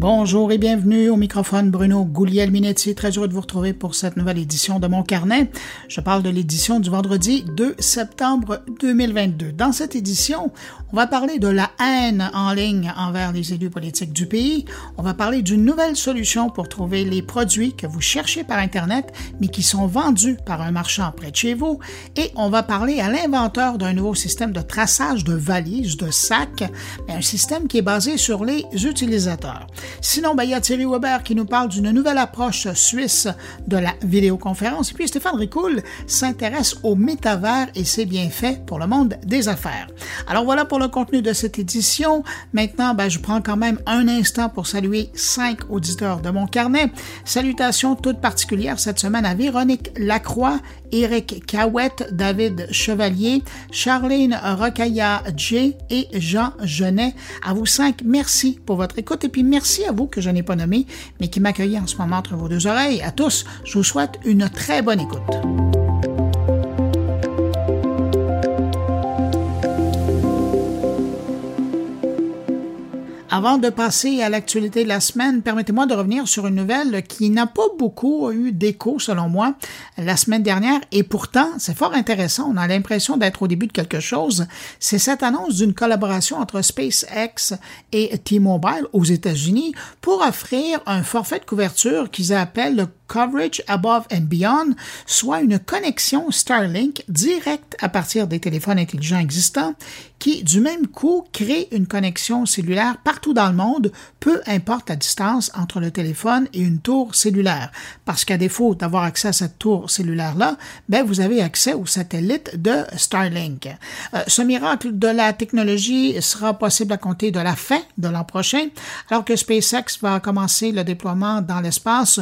Bonjour et bienvenue au microphone Bruno Gouliel-Minetti. Très heureux de vous retrouver pour cette nouvelle édition de mon carnet. Je parle de l'édition du vendredi 2 septembre 2022. Dans cette édition, on va parler de la haine en ligne envers les élus politiques du pays. On va parler d'une nouvelle solution pour trouver les produits que vous cherchez par Internet, mais qui sont vendus par un marchand près de chez vous. Et on va parler à l'inventeur d'un nouveau système de traçage de valises, de sacs, un système qui est basé sur les utilisateurs. Sinon, ben, il y a Thierry Weber qui nous parle d'une nouvelle approche suisse de la vidéoconférence. Et puis Stéphane Ricoul s'intéresse au métavers et ses bienfaits pour le monde des affaires. Alors voilà pour le contenu de cette édition. Maintenant, ben, je prends quand même un instant pour saluer cinq auditeurs de mon carnet. Salutations toutes particulières cette semaine à Véronique Lacroix, Éric Cahouette, David Chevalier, Charlene Rocailla J et Jean Genet. À vous cinq, merci pour votre écoute et puis merci à vous que je n'ai pas nommé, mais qui m'accueillent en ce moment entre vos deux oreilles. À tous, je vous souhaite une très bonne écoute. Avant de passer à l'actualité de la semaine, permettez-moi de revenir sur une nouvelle qui n'a pas beaucoup eu d'écho, selon moi, la semaine dernière, et pourtant, c'est fort intéressant. On a l'impression d'être au début de quelque chose. C'est cette annonce d'une collaboration entre SpaceX et T-Mobile aux États-Unis pour offrir un forfait de couverture qu'ils appellent le Coverage Above and Beyond, soit une connexion Starlink directe à partir des téléphones intelligents existants qui, du même coup, crée une connexion cellulaire partout dans le monde, peu importe la distance entre le téléphone et une tour cellulaire. Parce qu'à défaut d'avoir accès à cette tour cellulaire-là, ben, vous avez accès au satellite de Starlink. Euh, ce miracle de la technologie sera possible à compter de la fin de l'an prochain, alors que SpaceX va commencer le déploiement dans l'espace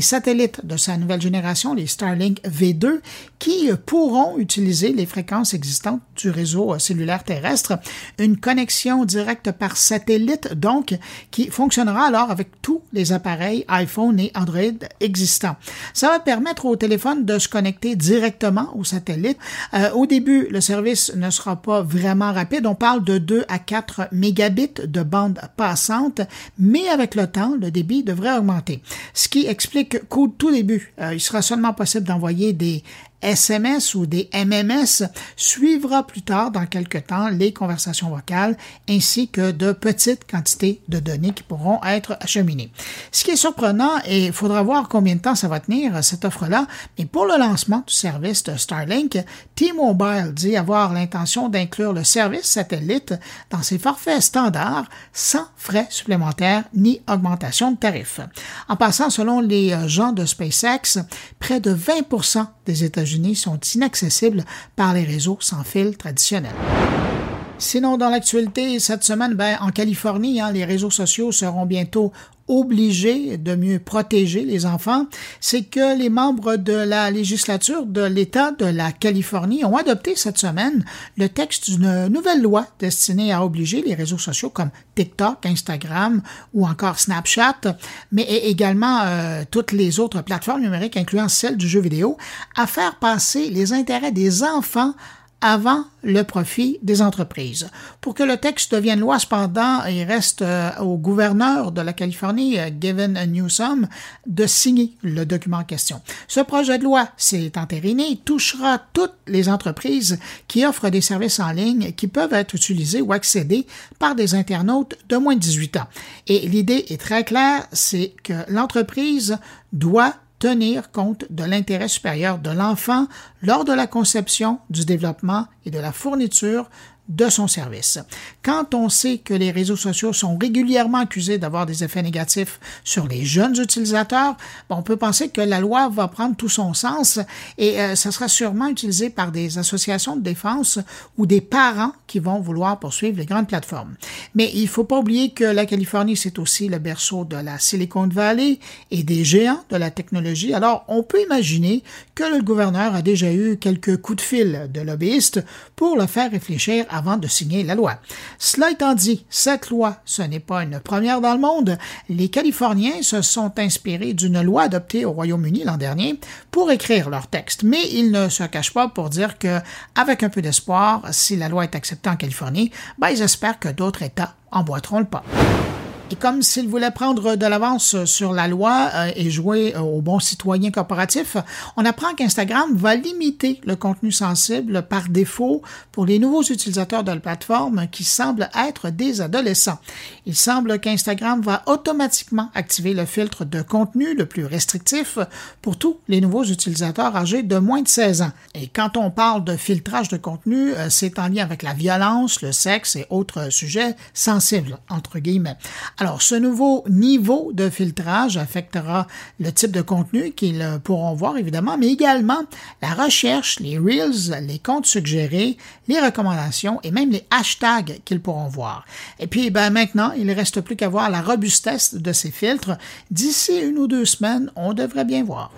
satellites de sa nouvelle génération, les Starlink V2, qui pourront utiliser les fréquences existantes du réseau cellulaire terrestre. Une connexion directe par satellite, donc, qui fonctionnera alors avec tous les appareils iPhone et Android existants. Ça va permettre au téléphone de se connecter directement au satellite. Euh, au début, le service ne sera pas vraiment rapide. On parle de 2 à 4 mégabits de bande passante, mais avec le temps, le débit devrait augmenter. Ce qui explique qu'au tout début, il sera seulement possible d'envoyer des SMS ou des MMS suivra plus tard dans quelques temps les conversations vocales ainsi que de petites quantités de données qui pourront être acheminées. Ce qui est surprenant et il faudra voir combien de temps ça va tenir cette offre-là, mais pour le lancement du service de Starlink, T-Mobile dit avoir l'intention d'inclure le service satellite dans ses forfaits standards sans frais supplémentaires ni augmentation de tarifs. En passant, selon les gens de SpaceX, près de 20% des États-Unis sont inaccessibles par les réseaux sans fil traditionnels. Sinon, dans l'actualité, cette semaine, ben, en Californie, hein, les réseaux sociaux seront bientôt obligés de mieux protéger les enfants, c'est que les membres de la législature de l'État de la Californie ont adopté cette semaine le texte d'une nouvelle loi destinée à obliger les réseaux sociaux comme TikTok, Instagram ou encore Snapchat, mais également euh, toutes les autres plateformes numériques, incluant celle du jeu vidéo, à faire passer les intérêts des enfants avant le profit des entreprises. Pour que le texte devienne loi, cependant, il reste euh, au gouverneur de la Californie, euh, Gavin Newsom, de signer le document en question. Ce projet de loi, s'il entériné, touchera toutes les entreprises qui offrent des services en ligne qui peuvent être utilisés ou accédés par des internautes de moins de 18 ans. Et l'idée est très claire, c'est que l'entreprise doit tenir compte de l'intérêt supérieur de l'enfant lors de la conception, du développement et de la fourniture de son service. Quand on sait que les réseaux sociaux sont régulièrement accusés d'avoir des effets négatifs sur les jeunes utilisateurs, on peut penser que la loi va prendre tout son sens et euh, ça sera sûrement utilisé par des associations de défense ou des parents qui vont vouloir poursuivre les grandes plateformes. Mais il ne faut pas oublier que la Californie, c'est aussi le berceau de la Silicon Valley et des géants de la technologie. Alors, on peut imaginer que le gouverneur a déjà eu quelques coups de fil de lobbyistes pour le faire réfléchir avant de signer la loi. Cela étant dit, cette loi, ce n'est pas une première dans le monde. Les Californiens se sont inspirés d'une loi adoptée au Royaume-Uni l'an dernier pour écrire leur texte, mais ils ne se cachent pas pour dire que, avec un peu d'espoir, si la loi est acceptée en Californie, ben, ils espèrent que d'autres États emboîteront le pas. Et comme s'il voulait prendre de l'avance sur la loi euh, et jouer euh, au bon citoyen corporatif, on apprend qu'Instagram va limiter le contenu sensible par défaut pour les nouveaux utilisateurs de la plateforme qui semblent être des adolescents. Il semble qu'Instagram va automatiquement activer le filtre de contenu le plus restrictif pour tous les nouveaux utilisateurs âgés de moins de 16 ans. Et quand on parle de filtrage de contenu, euh, c'est en lien avec la violence, le sexe et autres sujets sensibles, entre guillemets. Alors, ce nouveau niveau de filtrage affectera le type de contenu qu'ils pourront voir, évidemment, mais également la recherche, les reels, les comptes suggérés, les recommandations et même les hashtags qu'ils pourront voir. Et puis, ben, maintenant, il ne reste plus qu'à voir la robustesse de ces filtres. D'ici une ou deux semaines, on devrait bien voir.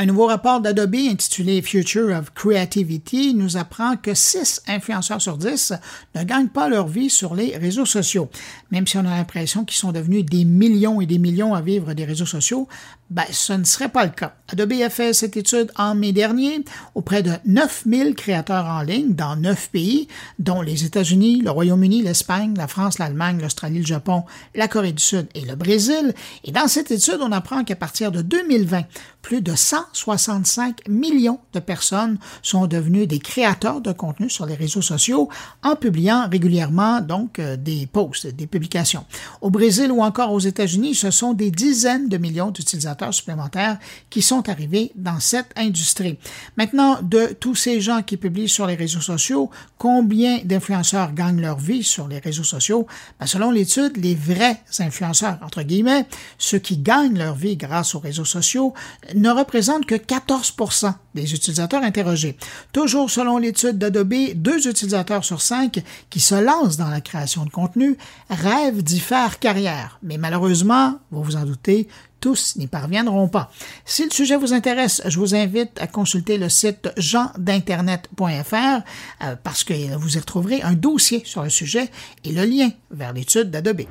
Un nouveau rapport d'Adobe intitulé Future of Creativity nous apprend que 6 influenceurs sur 10 ne gagnent pas leur vie sur les réseaux sociaux. Même si on a l'impression qu'ils sont devenus des millions et des millions à vivre des réseaux sociaux, ben, ce ne serait pas le cas. Adobe a fait cette étude en mai dernier auprès de 9000 créateurs en ligne dans 9 pays, dont les États-Unis, le Royaume-Uni, l'Espagne, la France, l'Allemagne, l'Australie, le Japon, la Corée du Sud et le Brésil. Et dans cette étude, on apprend qu'à partir de 2020, plus de 165 millions de personnes sont devenues des créateurs de contenu sur les réseaux sociaux en publiant régulièrement donc euh, des posts, des publications. Au Brésil ou encore aux États-Unis, ce sont des dizaines de millions d'utilisateurs supplémentaires qui sont arrivés dans cette industrie. Maintenant, de tous ces gens qui publient sur les réseaux sociaux, combien d'influenceurs gagnent leur vie sur les réseaux sociaux? Ben, selon l'étude, les vrais influenceurs, entre guillemets, ceux qui gagnent leur vie grâce aux réseaux sociaux, ne représente que 14% des utilisateurs interrogés. Toujours selon l'étude d'Adobe, deux utilisateurs sur cinq qui se lancent dans la création de contenu rêvent d'y faire carrière. Mais malheureusement, vous vous en doutez, tous n'y parviendront pas. Si le sujet vous intéresse, je vous invite à consulter le site jeandinternet.fr euh, parce que vous y retrouverez un dossier sur le sujet et le lien vers l'étude d'Adobe.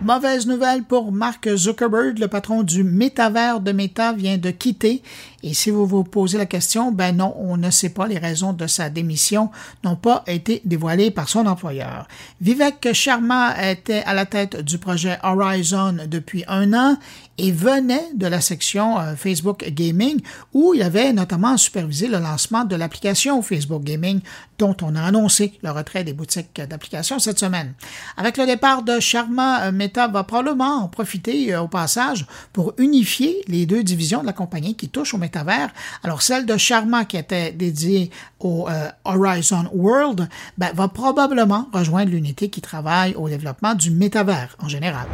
Mauvaise nouvelle pour Mark Zuckerberg, le patron du métavers de Meta vient de quitter. Et si vous vous posez la question, ben non, on ne sait pas les raisons de sa démission n'ont pas été dévoilées par son employeur. Vivek Sharma était à la tête du projet Horizon depuis un an et venait de la section euh, Facebook Gaming où il avait notamment supervisé le lancement de l'application Facebook Gaming dont on a annoncé le retrait des boutiques d'applications cette semaine. Avec le départ de Sharma, euh, Meta va probablement en profiter euh, au passage pour unifier les deux divisions de la compagnie qui touchent au Alors celle de Sharma qui était dédiée au Horizon World ben, va probablement rejoindre l'unité qui travaille au développement du métavers en général.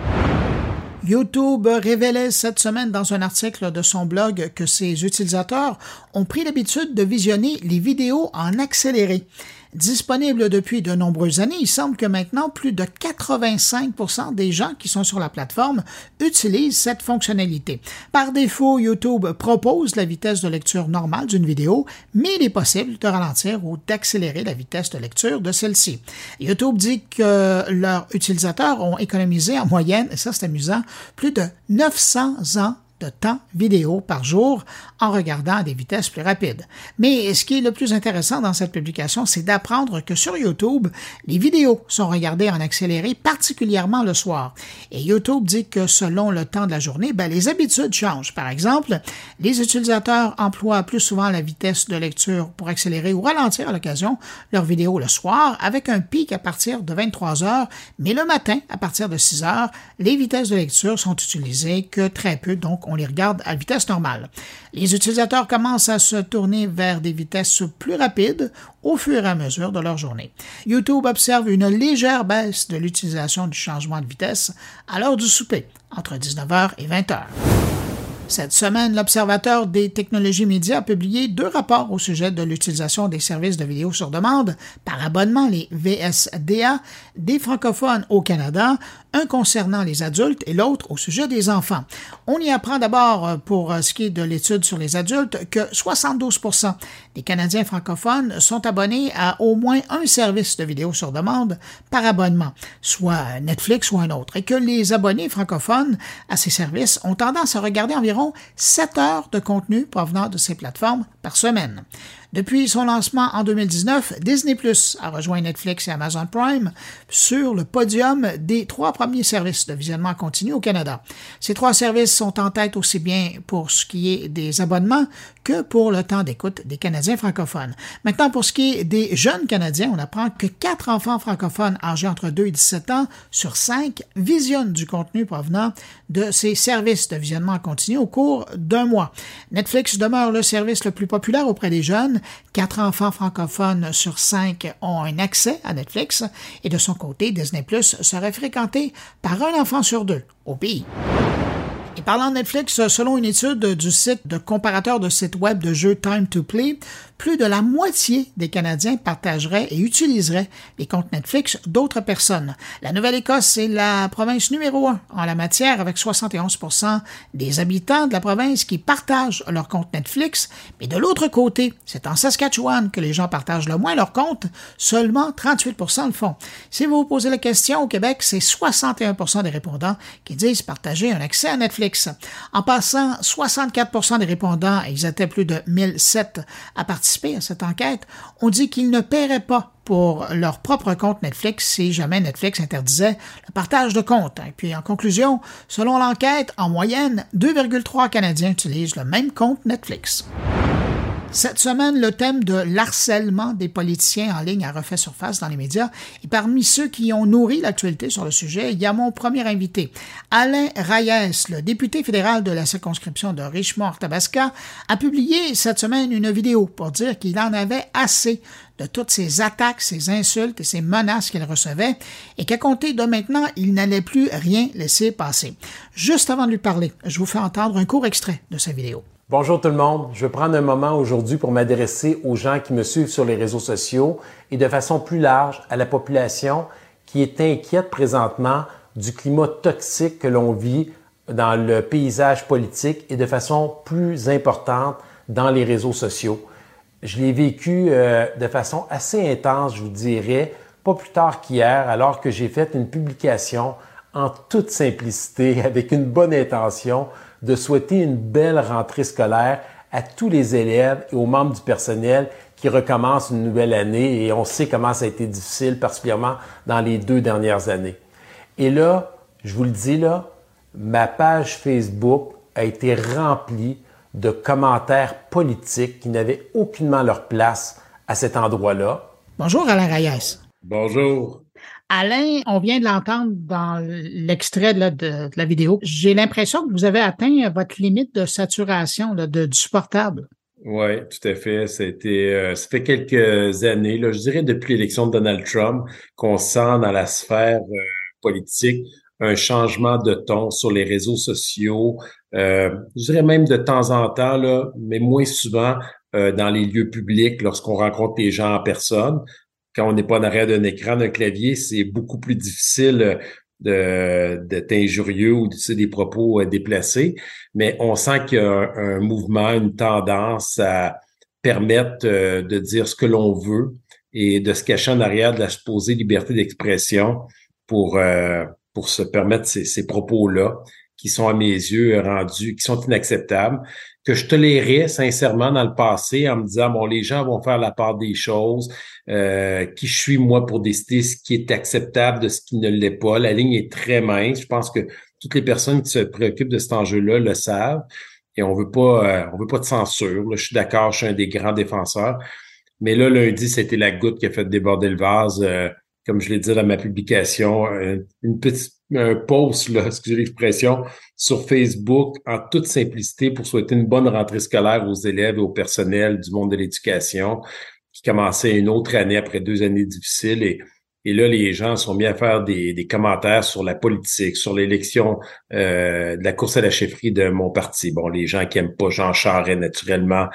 YouTube révélait cette semaine dans un article de son blog que ses utilisateurs ont pris l'habitude de visionner les vidéos en accéléré. Disponible depuis de nombreuses années, il semble que maintenant plus de 85% des gens qui sont sur la plateforme utilisent cette fonctionnalité. Par défaut, YouTube propose la vitesse de lecture normale d'une vidéo, mais il est possible de ralentir ou d'accélérer la vitesse de lecture de celle-ci. YouTube dit que leurs utilisateurs ont économisé en moyenne, et ça c'est amusant, plus de 900 ans de temps vidéo par jour en regardant à des vitesses plus rapides. Mais ce qui est le plus intéressant dans cette publication, c'est d'apprendre que sur YouTube, les vidéos sont regardées en accéléré, particulièrement le soir. Et YouTube dit que selon le temps de la journée, ben, les habitudes changent. Par exemple, les utilisateurs emploient plus souvent la vitesse de lecture pour accélérer ou ralentir à l'occasion leurs vidéos le soir, avec un pic à partir de 23 heures, mais le matin, à partir de 6 heures, les vitesses de lecture sont utilisées que très peu, donc on les regarde à vitesse normale. Les utilisateurs commencent à se tourner vers des vitesses plus rapides au fur et à mesure de leur journée. YouTube observe une légère baisse de l'utilisation du changement de vitesse à l'heure du souper, entre 19h et 20h. Cette semaine, l'Observateur des technologies médias a publié deux rapports au sujet de l'utilisation des services de vidéo sur demande par abonnement, les VSDA, des francophones au Canada, un concernant les adultes et l'autre au sujet des enfants. On y apprend d'abord, euh, pour euh, ce qui est de l'étude sur les adultes, que 72 des Canadiens francophones sont abonnés à au moins un service de vidéo sur demande par abonnement, soit Netflix ou un autre, et que les abonnés francophones à ces services ont tendance à regarder environ 7 heures de contenu provenant de ces plateformes par semaine. Depuis son lancement en 2019, Disney Plus a rejoint Netflix et Amazon Prime sur le podium des trois premiers services de visionnement continu au Canada. Ces trois services sont en tête aussi bien pour ce qui est des abonnements que pour le temps d'écoute des Canadiens francophones. Maintenant, pour ce qui est des jeunes Canadiens, on apprend que quatre enfants francophones âgés entre 2 et 17 ans sur 5 visionnent du contenu provenant de ces services de visionnement continu au cours d'un mois. Netflix demeure le service le plus populaire auprès des jeunes. Quatre enfants francophones sur cinq ont un accès à Netflix et de son côté, Disney Plus serait fréquenté par un enfant sur deux au pays. Et parlant de Netflix, selon une étude du site de comparateur de sites web de jeux Time to Play, plus de la moitié des Canadiens partageraient et utiliseraient les comptes Netflix d'autres personnes. La Nouvelle-Écosse est la province numéro un en la matière avec 71% des habitants de la province qui partagent leur compte Netflix, mais de l'autre côté, c'est en Saskatchewan que les gens partagent le moins leur compte, seulement 38% le font. Si vous vous posez la question, au Québec, c'est 61% des répondants qui disent partager un accès à Netflix. En passant, 64% des répondants, ils étaient plus de 1007 à partir à cette enquête, on dit qu'ils ne paieraient pas pour leur propre compte Netflix si jamais Netflix interdisait le partage de comptes. Et puis en conclusion, selon l'enquête, en moyenne, 2,3 Canadiens utilisent le même compte Netflix. Cette semaine, le thème de l'harcèlement des politiciens en ligne a refait surface dans les médias et parmi ceux qui ont nourri l'actualité sur le sujet, il y a mon premier invité, Alain Reyes, le député fédéral de la circonscription de Richmond-Tabasca, a publié cette semaine une vidéo pour dire qu'il en avait assez de toutes ces attaques, ces insultes et ces menaces qu'il recevait, et qu'à compter de maintenant, il n'allait plus rien laisser passer. Juste avant de lui parler, je vous fais entendre un court extrait de sa vidéo. Bonjour tout le monde. Je vais prendre un moment aujourd'hui pour m'adresser aux gens qui me suivent sur les réseaux sociaux et de façon plus large à la population qui est inquiète présentement du climat toxique que l'on vit dans le paysage politique et de façon plus importante dans les réseaux sociaux. Je l'ai vécu euh, de façon assez intense, je vous dirais, pas plus tard qu'hier, alors que j'ai fait une publication en toute simplicité, avec une bonne intention, de souhaiter une belle rentrée scolaire à tous les élèves et aux membres du personnel qui recommencent une nouvelle année et on sait comment ça a été difficile, particulièrement dans les deux dernières années. Et là, je vous le dis là, ma page Facebook a été remplie de commentaires politiques qui n'avaient aucunement leur place à cet endroit-là. Bonjour Alain Reyes. Bonjour. Alain, on vient de l'entendre dans l'extrait de, la vidéo. J'ai l'impression que vous avez atteint votre limite de saturation de, du supportable. Oui, tout à fait. C'était, euh, ça fait quelques années, là, je dirais depuis l'élection de Donald Trump, qu'on sent dans la sphère euh, politique un changement de ton sur les réseaux sociaux. Euh, je dirais même de temps en temps, mais moins souvent dans les lieux publics lorsqu'on rencontre les gens en personne quand on n'est pas en arrière d'un écran, d'un clavier, c'est beaucoup plus difficile de d'être injurieux ou de des propos euh, déplacés. Mais on sent qu'il y a un, mouvement, une tendance à permettre euh, de dire ce que l'on veut et de se cacher en arrière de la supposée liberté d'expression pour euh, pour se permettre ces, ces propos-là qui sont à mes yeux rendus, qui sont inacceptables que je tolérais sincèrement dans le passé en me disant bon les gens vont faire la part des choses euh, qui je suis moi pour décider ce qui est acceptable de ce qui ne l'est pas. La ligne est très mince. Je pense que toutes les personnes qui se préoccupent de cet enjeu-là le savent. Et on veut pas euh, on veut pas de censure je suis d'accord je suis un des grands défenseurs. Mais là lundi c'était la goutte qui a fait déborder le vase euh, comme je l'ai dit dans ma publication, une petite un post, là, excusez l'expression, sur Facebook en toute simplicité pour souhaiter une bonne rentrée scolaire aux élèves et au personnel du monde de l'éducation qui commençait une autre année après deux années difficiles et et là, les gens sont mis à faire des, des commentaires sur la politique, sur l'élection euh, de la course à la chefferie de mon parti. Bon, les gens qui aiment pas Jean Charest naturellement,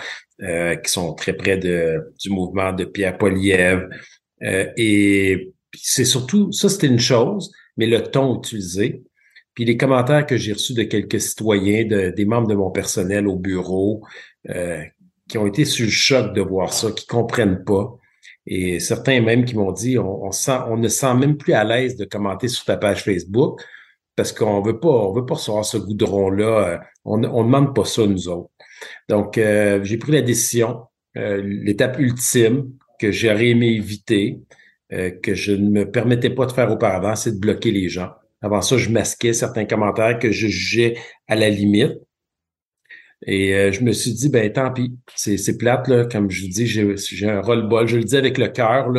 euh, qui sont très près de, du mouvement de Pierre Poliev. Euh, et c'est surtout, ça c'était une chose, mais le ton utilisé. Puis les commentaires que j'ai reçus de quelques citoyens, de, des membres de mon personnel au bureau, euh, qui ont été sur le choc de voir ça, qui comprennent pas. Et certains même qui m'ont dit, on, ne sent même plus à l'aise de commenter sur ta page Facebook parce qu'on veut pas, on veut pas recevoir ce goudron-là. On, on demande pas ça nous autres. Donc, euh, j'ai pris la décision l'étape ultime que j'aurais aimé éviter, que je ne me permettais pas de faire auparavant, c'est de bloquer les gens. Avant ça, je masquais certains commentaires que je jugeais à la limite. Et euh, je me suis dit, ben tant pis, c'est plate, là, comme je dis, j'ai un roll-ball. Je le dis avec le cœur,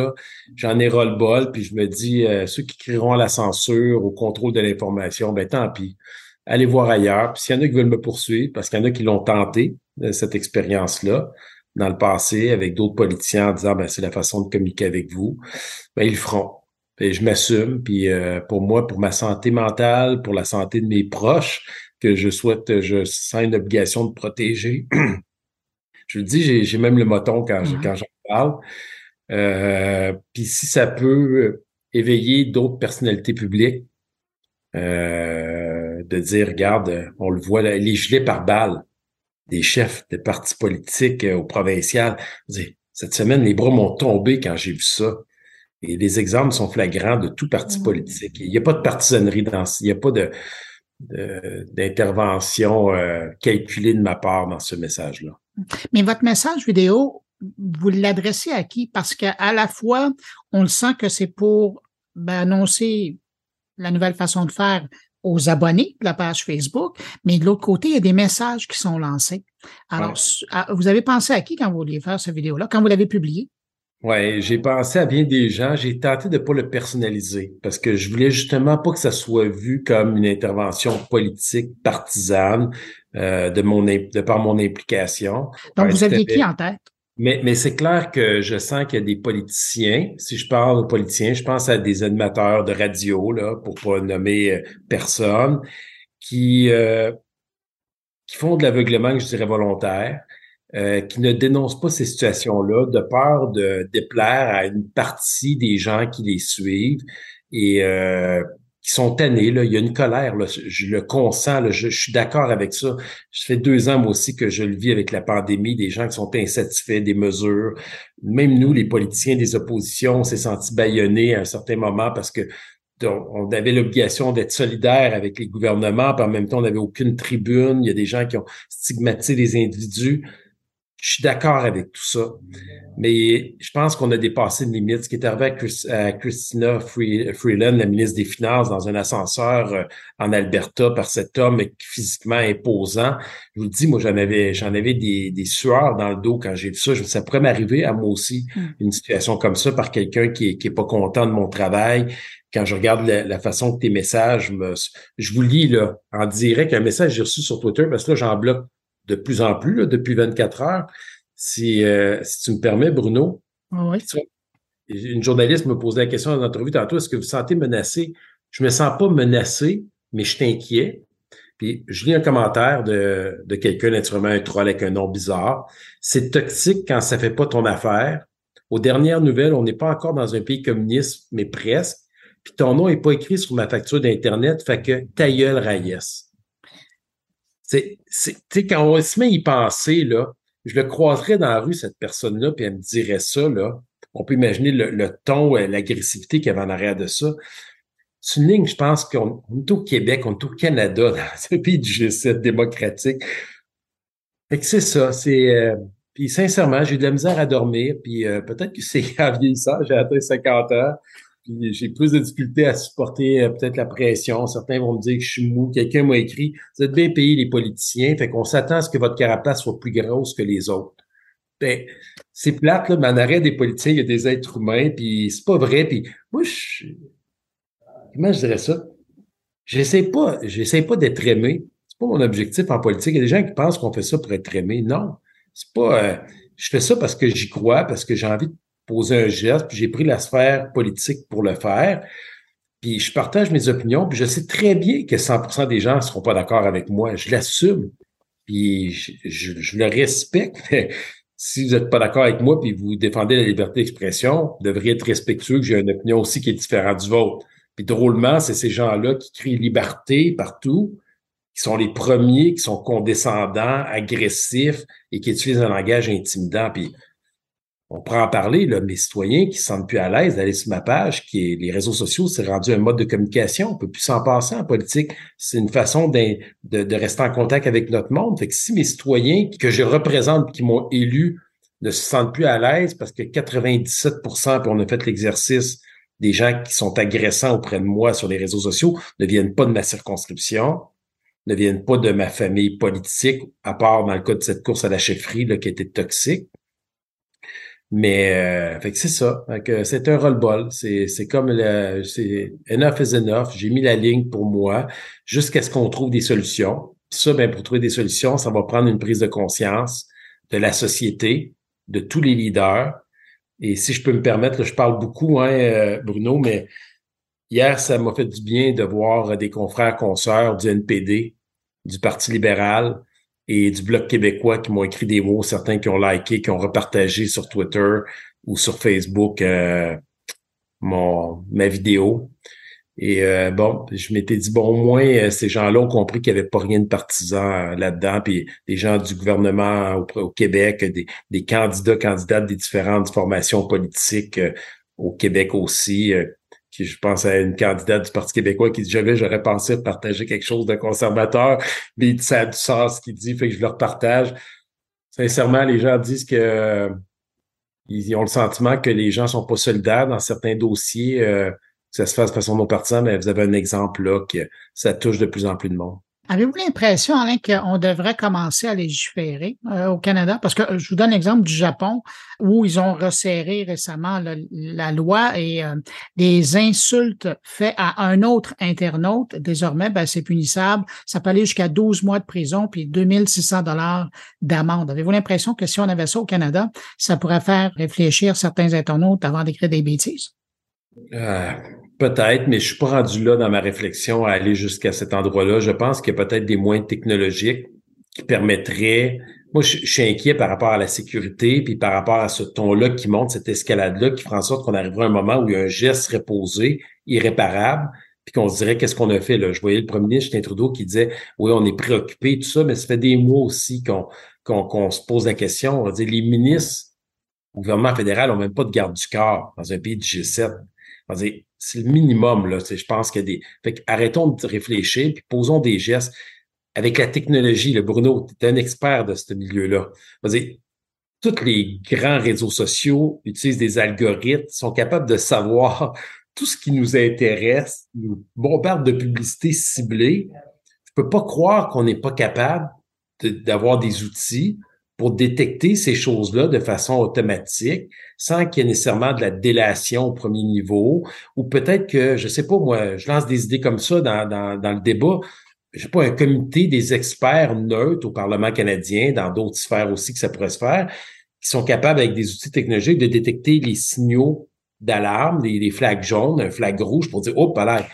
j'en ai roll-ball, puis je me dis, euh, ceux qui crieront à la censure, au contrôle de l'information, ben tant pis. Allez voir ailleurs. Puis s'il y en a qui veulent me poursuivre, parce qu'il y en a qui l'ont tenté, euh, cette expérience-là, dans le passé, avec d'autres politiciens en disant, ben c'est la façon de communiquer avec vous, ben ils le feront. Et je m'assume, puis pour moi, pour ma santé mentale, pour la santé de mes proches, que je souhaite, je sens une obligation de protéger. je le dis, j'ai même le moton quand je, quand j'en parle. Euh, Puis si ça peut éveiller d'autres personnalités publiques, euh, de dire, regarde, on le voit, les gelés par balle des chefs de partis politiques euh, au provincial. Cette semaine, les bras m'ont tombé quand j'ai vu ça. Et les exemples sont flagrants de tout parti politique. Il n'y a pas de partisanerie dans il n'y a pas de d'intervention euh, calculée de ma part dans ce message-là. Mais votre message vidéo, vous l'adressez à qui? Parce qu'à la fois, on le sent que c'est pour ben, annoncer la nouvelle façon de faire aux abonnés de la page Facebook, mais de l'autre côté, il y a des messages qui sont lancés. Alors, vous avez pensé à qui quand vous vouliez faire cette vidéo-là, quand vous l'avez publiée? Ouais, j'ai pensé à bien des gens. J'ai tenté de pas le personnaliser parce que je voulais justement pas que ça soit vu comme une intervention politique partisane euh, de mon de par mon implication. Donc vous aviez qui en tête? Mais mais c'est clair que je sens qu'il y a des politiciens. Si je parle de politiciens, je pense à des animateurs de radio là pour pas nommer euh, personne qui euh, qui font de l'aveuglement, je dirais volontaire euh, qui ne dénoncent pas ces situations-là de peur de déplaire à une partie des gens qui les suivent et euh, qui sont tannés. Là. Il y a une colère, là. je le consens, là. Je, suis d'accord avec ça. Je fais deux ans, moi aussi, que je le vis avec la pandémie, des gens qui sont insatisfaits des mesures. Même nous, les politiciens des oppositions, on s'est sentis bâillonnés à un certain moment parce que on avait l'obligation d'être solidaire avec les gouvernements, puis en même temps, on n'avait aucune tribune. Il y a des gens qui ont stigmatisé les individus. Je suis d'accord avec tout ça, mais je pense qu'on a dépassé une limite. Ce qui est arrivé à, Christina Freeland, la ministre des Finances, dans un ascenseur euh, en Alberta par cet homme physiquement imposant. Je vous le dis, moi, j'en avais, j'en avais des, des sueurs dans le dos quand j'ai vu ça. Je, ça pourrait m'arriver à moi aussi, hmm. une situation comme ça, par quelqu'un qui est, qui est pas content de mon travail. Quand je regarde la, façon que tes messages me, je vous lis là en direct un message que j'ai reçu sur Twitter parce que là j'en bloque de plus en plus depuis 24 heures. Si, euh, si tu me permets, Bruno. Oui. Une journaliste me posait la question dans l'entrevue tantôt, est-ce que vous vous sentez menacé? Je me sens pas menacé, mais je inquiet. Puis je lis un commentaire de, de quelqu'un, naturellement un troll avec un nom bizarre. C'est toxique quand ça fait pas ton affaire. Aux dernières nouvelles, on n'est pas encore dans un pays communiste, mais presque. Puis ton nom n'est pas écrit sur ma facture d'Internet, fait que ta gueule c'est, quand on se met à y penser, là, je le croiserais dans la rue, cette personne-là, puis elle me dirait ça, là. On peut imaginer le, ton, l'agressivité qu'il y avait en arrière de ça. C'est une ligne, je pense qu'on est au Québec, on est au Canada, dans un pays du G7 démocratique. Fait que c'est ça, c'est... Euh, puis sincèrement, j'ai de la misère à dormir, puis euh, peut-être que c'est à vieillissant, j'ai atteint 50 ans, j'ai plus de difficultés à supporter euh, peut-être la pression. Certains vont me dire que je suis mou. Quelqu'un m'a écrit, vous êtes bien payés les politiciens, fait qu'on s'attend à ce que votre carapace soit plus grosse que les autres. Ben, c'est plate, là, mais en arrêt des politiciens, il y a des êtres humains, puis c'est pas vrai. Puis moi, je... comment je dirais ça? J'essaie pas, j'essaie pas d'être aimé. C'est pas mon objectif en politique. Il y a des gens qui pensent qu'on fait ça pour être aimé. Non. C'est pas. Euh, je fais ça parce que j'y crois, parce que j'ai envie de poser un geste, puis j'ai pris la sphère politique pour le faire. Puis je partage mes opinions, puis je sais très bien que 100% des gens ne seront pas d'accord avec moi. Je l'assume, puis je, le respecte. si vous n'êtes pas d'accord avec moi, puis vous défendez la liberté d'expression, vous devriez être respectueux que j'ai une opinion aussi qui est différente du vôtre. Puis drôlement, c'est ces gens-là qui crient liberté partout, qui sont les premiers, qui sont condescendants, agressifs et qui utilisent un langage intimidant. Puis on pourrait en parler, là, mes citoyens qui se sentent plus à l'aise d'aller sur ma page, qui les réseaux sociaux, c'est rendu un mode de communication. On peut plus s'en passer en politique. C'est une façon de, de, rester en contact avec notre monde. Fait que si mes citoyens que je représente, qui m'ont élu, ne se sentent plus à l'aise parce que 97% puis on a fait l'exercice, des gens qui sont agressants auprès de moi sur les réseaux sociaux ne viennent pas de ma circonscription, ne viennent pas de ma famille politique, à part dans le cas de cette course à la chefferie là, qui était toxique. Mais euh, fait que c'est ça. c'est un roll-ball. C'est, c'est comme le, c'est enough is enough. J'ai mis la ligne pour moi jusqu'à ce qu'on trouve des solutions. ça, ben, pour trouver des solutions, ça va prendre une prise de conscience de la société, de tous les leaders. Et si je peux me permettre, je parle beaucoup, hein, euh, Bruno, mais hier, ça m'a fait du bien de voir des confrères consoeurs du NPD, du Parti libéral, et du Bloc québécois qui m'ont écrit des mots, certains qui ont liké, qui ont repartagé sur Twitter ou sur Facebook euh, mon ma vidéo. Et euh, bon, je m'étais dit, bon, au moins, euh, ces gens-là ont compris qu'il n'y avait pas rien de partisan là-dedans, puis des gens du gouvernement au, Québec, des, des, candidats, candidates des différentes formations politiques au Québec aussi, qui je pense à une candidate du Parti québécois qui dit j'avais j'aurais pensé partager quelque chose de conservateur mais ça a du ce qu'il dit fait que je le repartage. Sincèrement les gens disent que ils ont le sentiment que les gens sont pas solidaires dans certains dossiers euh, que ça se fasse de façon non partisane mais vous avez un exemple là que ça touche de plus en plus de monde Avez-vous l'impression, Alain, qu'on devrait commencer à légiférer euh, au Canada? Parce que je vous donne l'exemple du Japon, où ils ont resserré récemment la loi et euh, des insultes faites à un autre internaute, désormais, ben, c'est punissable. Ça peut aller jusqu'à 12 mois de prison puis 2600 dollars d'amende. Avez-vous l'impression que si on avait ça au Canada, ça pourrait faire réfléchir certains internautes avant d'écrire des bêtises? Peut-être, mais je suis pas rendu là dans ma réflexion à aller jusqu'à cet endroit-là. Je pense qu'il y a peut-être des moyens technologiques qui permettraient. Moi, je, suis inquiet par rapport à la sécurité, puis par rapport à ce ton-là qui monte, cette escalade-là, qui fera en sorte qu'on arrivera à un moment où il y a un geste serait posé, irréparable, puis qu'on se dirait qu'est-ce qu'on a fait là? Je voyais le premier ministre Justin Trudeau qui disait oui, on est préoccupé, tout ça, mais ça fait des mois aussi qu'on qu'on se pose la question. On va dire les ministres au gouvernement fédéral n'ont même pas de garde du corps dans un pays du G7. On va dire c'est le minimum, là. Je pense a des. Fait arrêtons de réfléchir, puis posons des gestes. Avec la technologie, le Bruno, tu un expert de ce milieu-là. Tous les grands réseaux sociaux utilisent des algorithmes, sont capables de savoir tout ce qui nous intéresse, nous bombardent de publicité ciblée. Je peux pas croire qu'on n'est pas capable d'avoir des outils pour détecter ces choses-là de façon automatique, sans qu'il y ait nécessairement de la délation au premier niveau, ou peut-être que, je sais pas, moi, je lance des idées comme ça dans, dans, dans le débat, je sais pas, un comité des experts neutres au Parlement canadien, dans d'autres sphères aussi que ça pourrait se faire, qui sont capables, avec des outils technologiques, de détecter les signaux d'alarme, les, flags jaunes, un flag rouge pour dire, oh, là,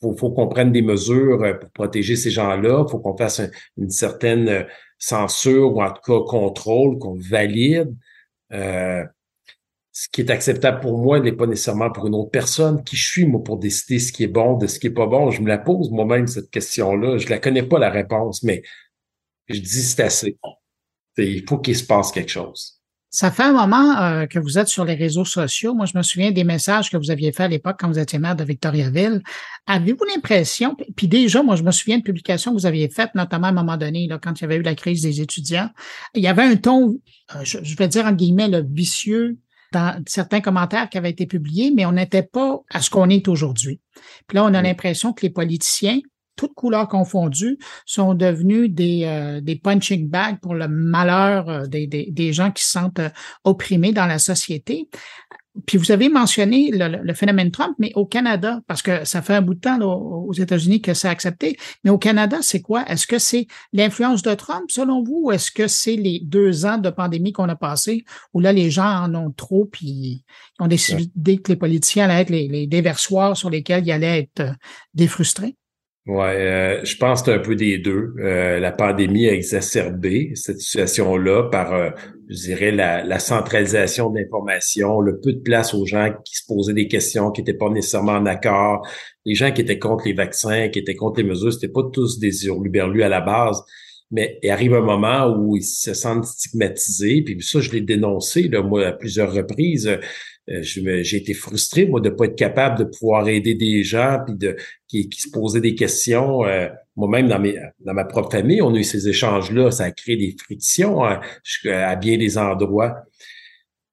faut, faut qu'on prenne des mesures pour protéger ces gens-là, faut qu'on fasse une certaine euh, censure ou en tout cas contrôle, qu'on valide. Euh, ce qui est acceptable pour moi n'est pas nécessairement pour une autre personne. Qui je suis, moi, pour décider ce qui est bon de ce qui est pas bon? Je me la pose moi-même, cette question-là. Je la connais pas, la réponse, mais je dis c'est assez. Il faut qu'il se passe quelque chose. Ça fait un moment euh, que vous êtes sur les réseaux sociaux. Moi, je me souviens des messages que vous aviez fait à l'époque quand vous étiez maire de Victoriaville. Avez-vous l'impression, puis déjà, moi, je me souviens de publications que vous aviez faites, notamment à un moment donné, là, quand il y avait eu la crise des étudiants. Il y avait un ton, euh, je, vais dire en guillemets, le vicieux dans certains commentaires qui avaient été publiés, mais on n'était pas à ce qu'on est aujourd'hui. Puis là, on a l'impression que les politiciens toutes couleurs confondues, sont devenus des, euh, des punching bags pour le malheur euh, des, des, des, gens qui se sentent euh, opprimés dans la société. Puis vous avez mentionné le, phénomène Trump, mais au Canada, parce que ça fait un bout de temps aux États-Unis que c'est accepté, mais au Canada, c'est quoi? Est-ce que c'est l'influence de Trump, selon vous, ou est-ce que c'est les deux ans de pandémie qu'on a passé, où là, les gens en ont trop, puis ils ont décidé que les politiciens allaient être les, les déversoirs sur lesquels ils allaient être défrustrés? Ouais, euh, je pense que c'est un peu des deux. Euh, la pandémie a exacerbé cette situation-là par, euh, je dirais, la, la centralisation de l'information, le peu de place aux gens qui se posaient des questions, qui n'étaient pas nécessairement en accord, les gens qui étaient contre les vaccins, qui étaient contre les mesures, c'était pas tous des hurluberlus à la base. mais il arrive un moment où ils se sentent stigmatisés, puis ça, je l'ai dénoncé, là, moi, à plusieurs reprises. Euh, j'ai été frustré, moi, de pas être capable de pouvoir aider des gens, puis de qui, se posaient des questions. Euh, moi-même, dans, mes, dans ma propre famille, on a eu ces échanges-là. Ça a créé des frictions hein, à bien des endroits.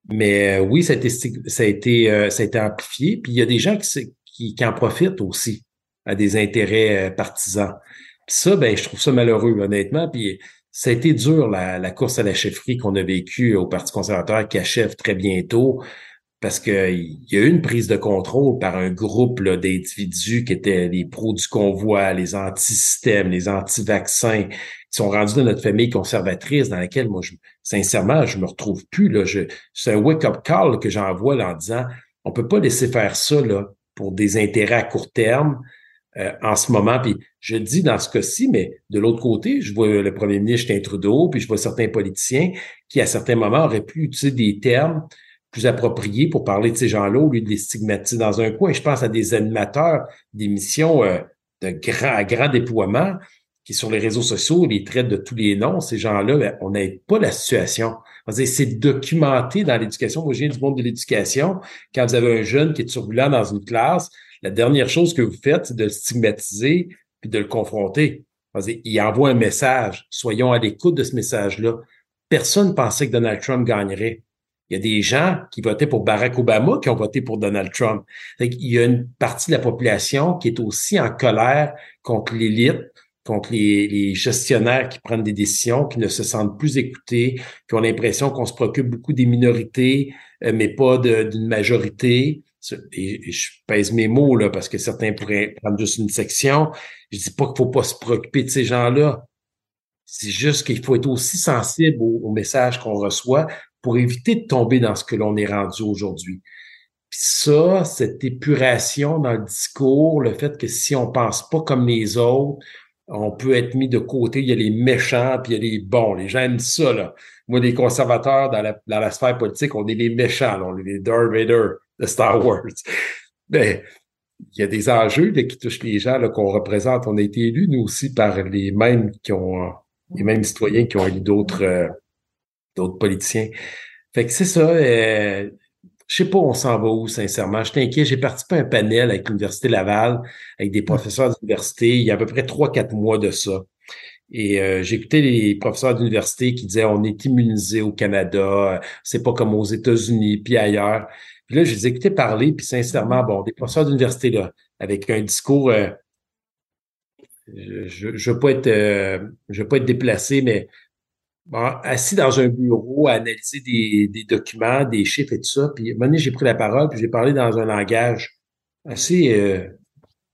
Mais euh, oui, ça a été, ça a été, ça a été amplifié. Puis il y a des gens qui, qui, qui en profitent aussi à des intérêts partisans. Puis ça, ben, je trouve ça malheureux, honnêtement. Puis ça a été dur, la, la course à la chefferie qu'on a vécue au Parti conservateur qui achève très bientôt parce qu'il y a eu une prise de contrôle par un groupe d'individus qui étaient les pros du convoi, les anti-systèmes, les anti-vaccins, qui sont rendus dans notre famille conservatrice dans laquelle, moi, je, sincèrement, je me retrouve plus. Là. c'est un wake-up call que j'envoie en disant on peut pas laisser faire ça là, pour des intérêts à court terme euh, en ce moment. Puis je dis dans ce cas-ci, mais de l'autre côté, je vois le premier ministre Justin Trudeau, puis je vois certains politiciens qui, à certains moments, auraient pu utiliser des termes plus approprié pour parler de ces gens-là au lieu de les stigmatiser dans un coin. Je pense à des animateurs d'émissions euh, de grand, grand déploiement qui, sur les réseaux sociaux, les traitent de tous les noms. Ces gens-là, ben, on n'aide pas la situation. C'est documenté dans l'éducation. Moi, je viens du monde de l'éducation. Quand vous avez un jeune qui est turbulent dans une classe, la dernière chose que vous faites, c'est de le stigmatiser puis de le confronter. Il envoie un message. Soyons à l'écoute de ce message-là. Personne pensait que Donald Trump gagnerait. Il y a des gens qui votaient pour Barack Obama qui ont voté pour Donald Trump. Il y a une partie de la population qui est aussi en colère contre l'élite, contre les, gestionnaires qui prennent des décisions, qui ne se sentent plus écoutés, qui ont l'impression qu'on se préoccupe beaucoup des minorités, euh, mais pas d'une majorité. Et, je pèse mes mots là parce que certains pourraient prendre juste une section. Je dis pas qu'il faut pas se préoccuper de ces gens-là. C'est juste qu'il faut être aussi sensible au message qu'on reçoit pour éviter de tomber dans ce que l'on est rendu aujourd'hui. Puis ça, cette épuration dans le discours, le fait que si on pense pas comme les autres, on peut être mis de côté. Il y a les méchants, puis il y a les bons. Les gens aiment ça, là. Moi, les conservateurs dans la, sphère politique, on est les méchants, on est les Darth Vader de Star Wars. Mais il y a des enjeux qui touchent les gens qu'on représente. On a été élus, nous aussi, par les mêmes qui ont les mêmes citoyens qui ont élu d'autres euh, d'autres politiciens. Fait que c'est ça. Euh, je sais pas on s'en va où, sincèrement. Je t'inquiète. J'ai participé à un panel avec l'Université Laval, avec des professeurs d'université, il y a à peu près trois, quatre mois de ça. Et euh, j'écoutais les professeurs d'université qui disaient on est immunisé au Canada, c'est pas comme aux États-Unis, puis ailleurs. Puis là, je les écoutais parler, puis sincèrement, bon, des professeurs d'université, là, avec un discours euh, je ne veux pas être euh, je veux pas être déplacé, mais assis dans un bureau à analyser des, des, documents, des chiffres et tout ça. Puis à un moment donné, j'ai pris la parole, puis j'ai parlé dans un langage assez euh,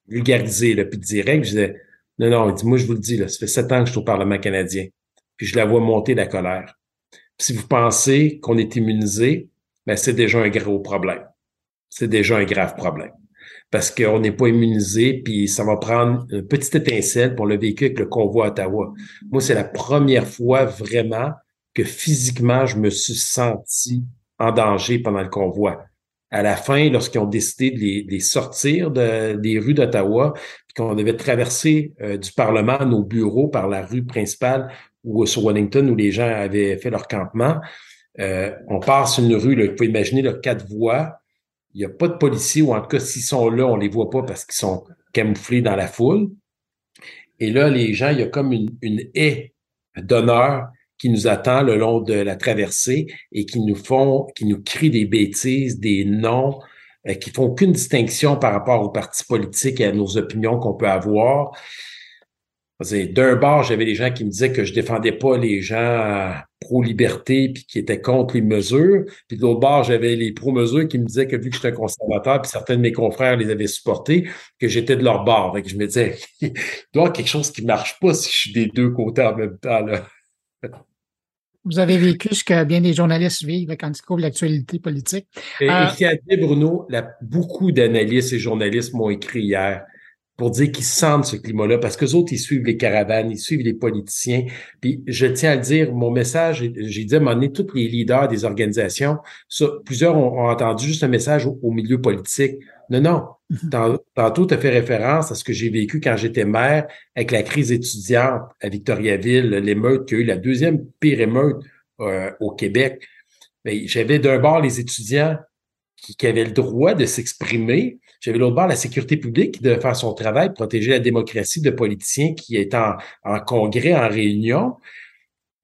vulgarisé, là, puis direct. Je disais, non, non, moi, je vous le dis, là, ça fait sept ans que je suis au Parlement canadien. Puis je la vois monter la colère. Puis si vous pensez qu'on est immunisé, ben, c'est déjà un gros problème. C'est déjà un grave problème parce qu'on n'est pas immunisé, puis ça va prendre une petite étincelle pour le véhicule avec le convoi à Ottawa. Moi, c'est la première fois vraiment que physiquement, je me suis senti en danger pendant le convoi. À la fin, lorsqu'ils ont décidé de les, sortir des rues d'Ottawa, puis qu'on devait traverser euh, du Parlement nos bureaux par la rue principale ou sur Wellington où les gens avaient fait leur campement, euh, on passe une rue, là, vous pouvez imaginer là, quatre voies, il n'y a pas de policiers, ou en tout cas, s'ils sont là, on les voit pas parce qu'ils sont camouflés dans la foule. Et là, les gens, il y a comme une, une haie d'honneur qui nous attend le long de la traversée et qui nous font, qui nous crient des bêtises, des noms, euh, qui font aucune distinction par rapport aux partis politiques et à nos opinions qu'on peut avoir. D'un bord, j'avais des gens qui me disaient que je défendais pas les gens pro-liberté puis qui étaient contre les mesures. Puis de l'autre bord, j'avais les pro-mesures qui me disaient que vu que j'étais un conservateur, puis certains de mes confrères les avaient supportés, que j'étais de leur bord. Fait que je me disais, il doit y avoir quelque chose qui marche pas si je suis des deux côtés en même temps. Là. Vous avez vécu ce que bien des journalistes vivent quand ils couvrent l'actualité politique. Et, euh, et Bruno, beaucoup d'analystes et journalistes m'ont écrit hier pour dire qu'ils sentent ce climat-là, parce que autres, ils suivent les caravanes, ils suivent les politiciens. Puis je tiens à le dire, mon message, j'ai dit à un moment donné, tous les leaders des organisations, ça, plusieurs ont, entendu juste un message au, milieu politique. Non, non. Mhm. Tantôt, tu as fait référence à ce que j'ai vécu quand j'étais maire avec la crise étudiante à Victoriaville, l'émeute qui a eu la deuxième pire émeute euh, au Québec. J'avais d'un bord les étudiants qui, qui avaient le droit de s'exprimer, j'avais l'autre bord la sécurité publique devait faire son travail, protéger la démocratie de politiciens qui étaient en, congrès, en réunion.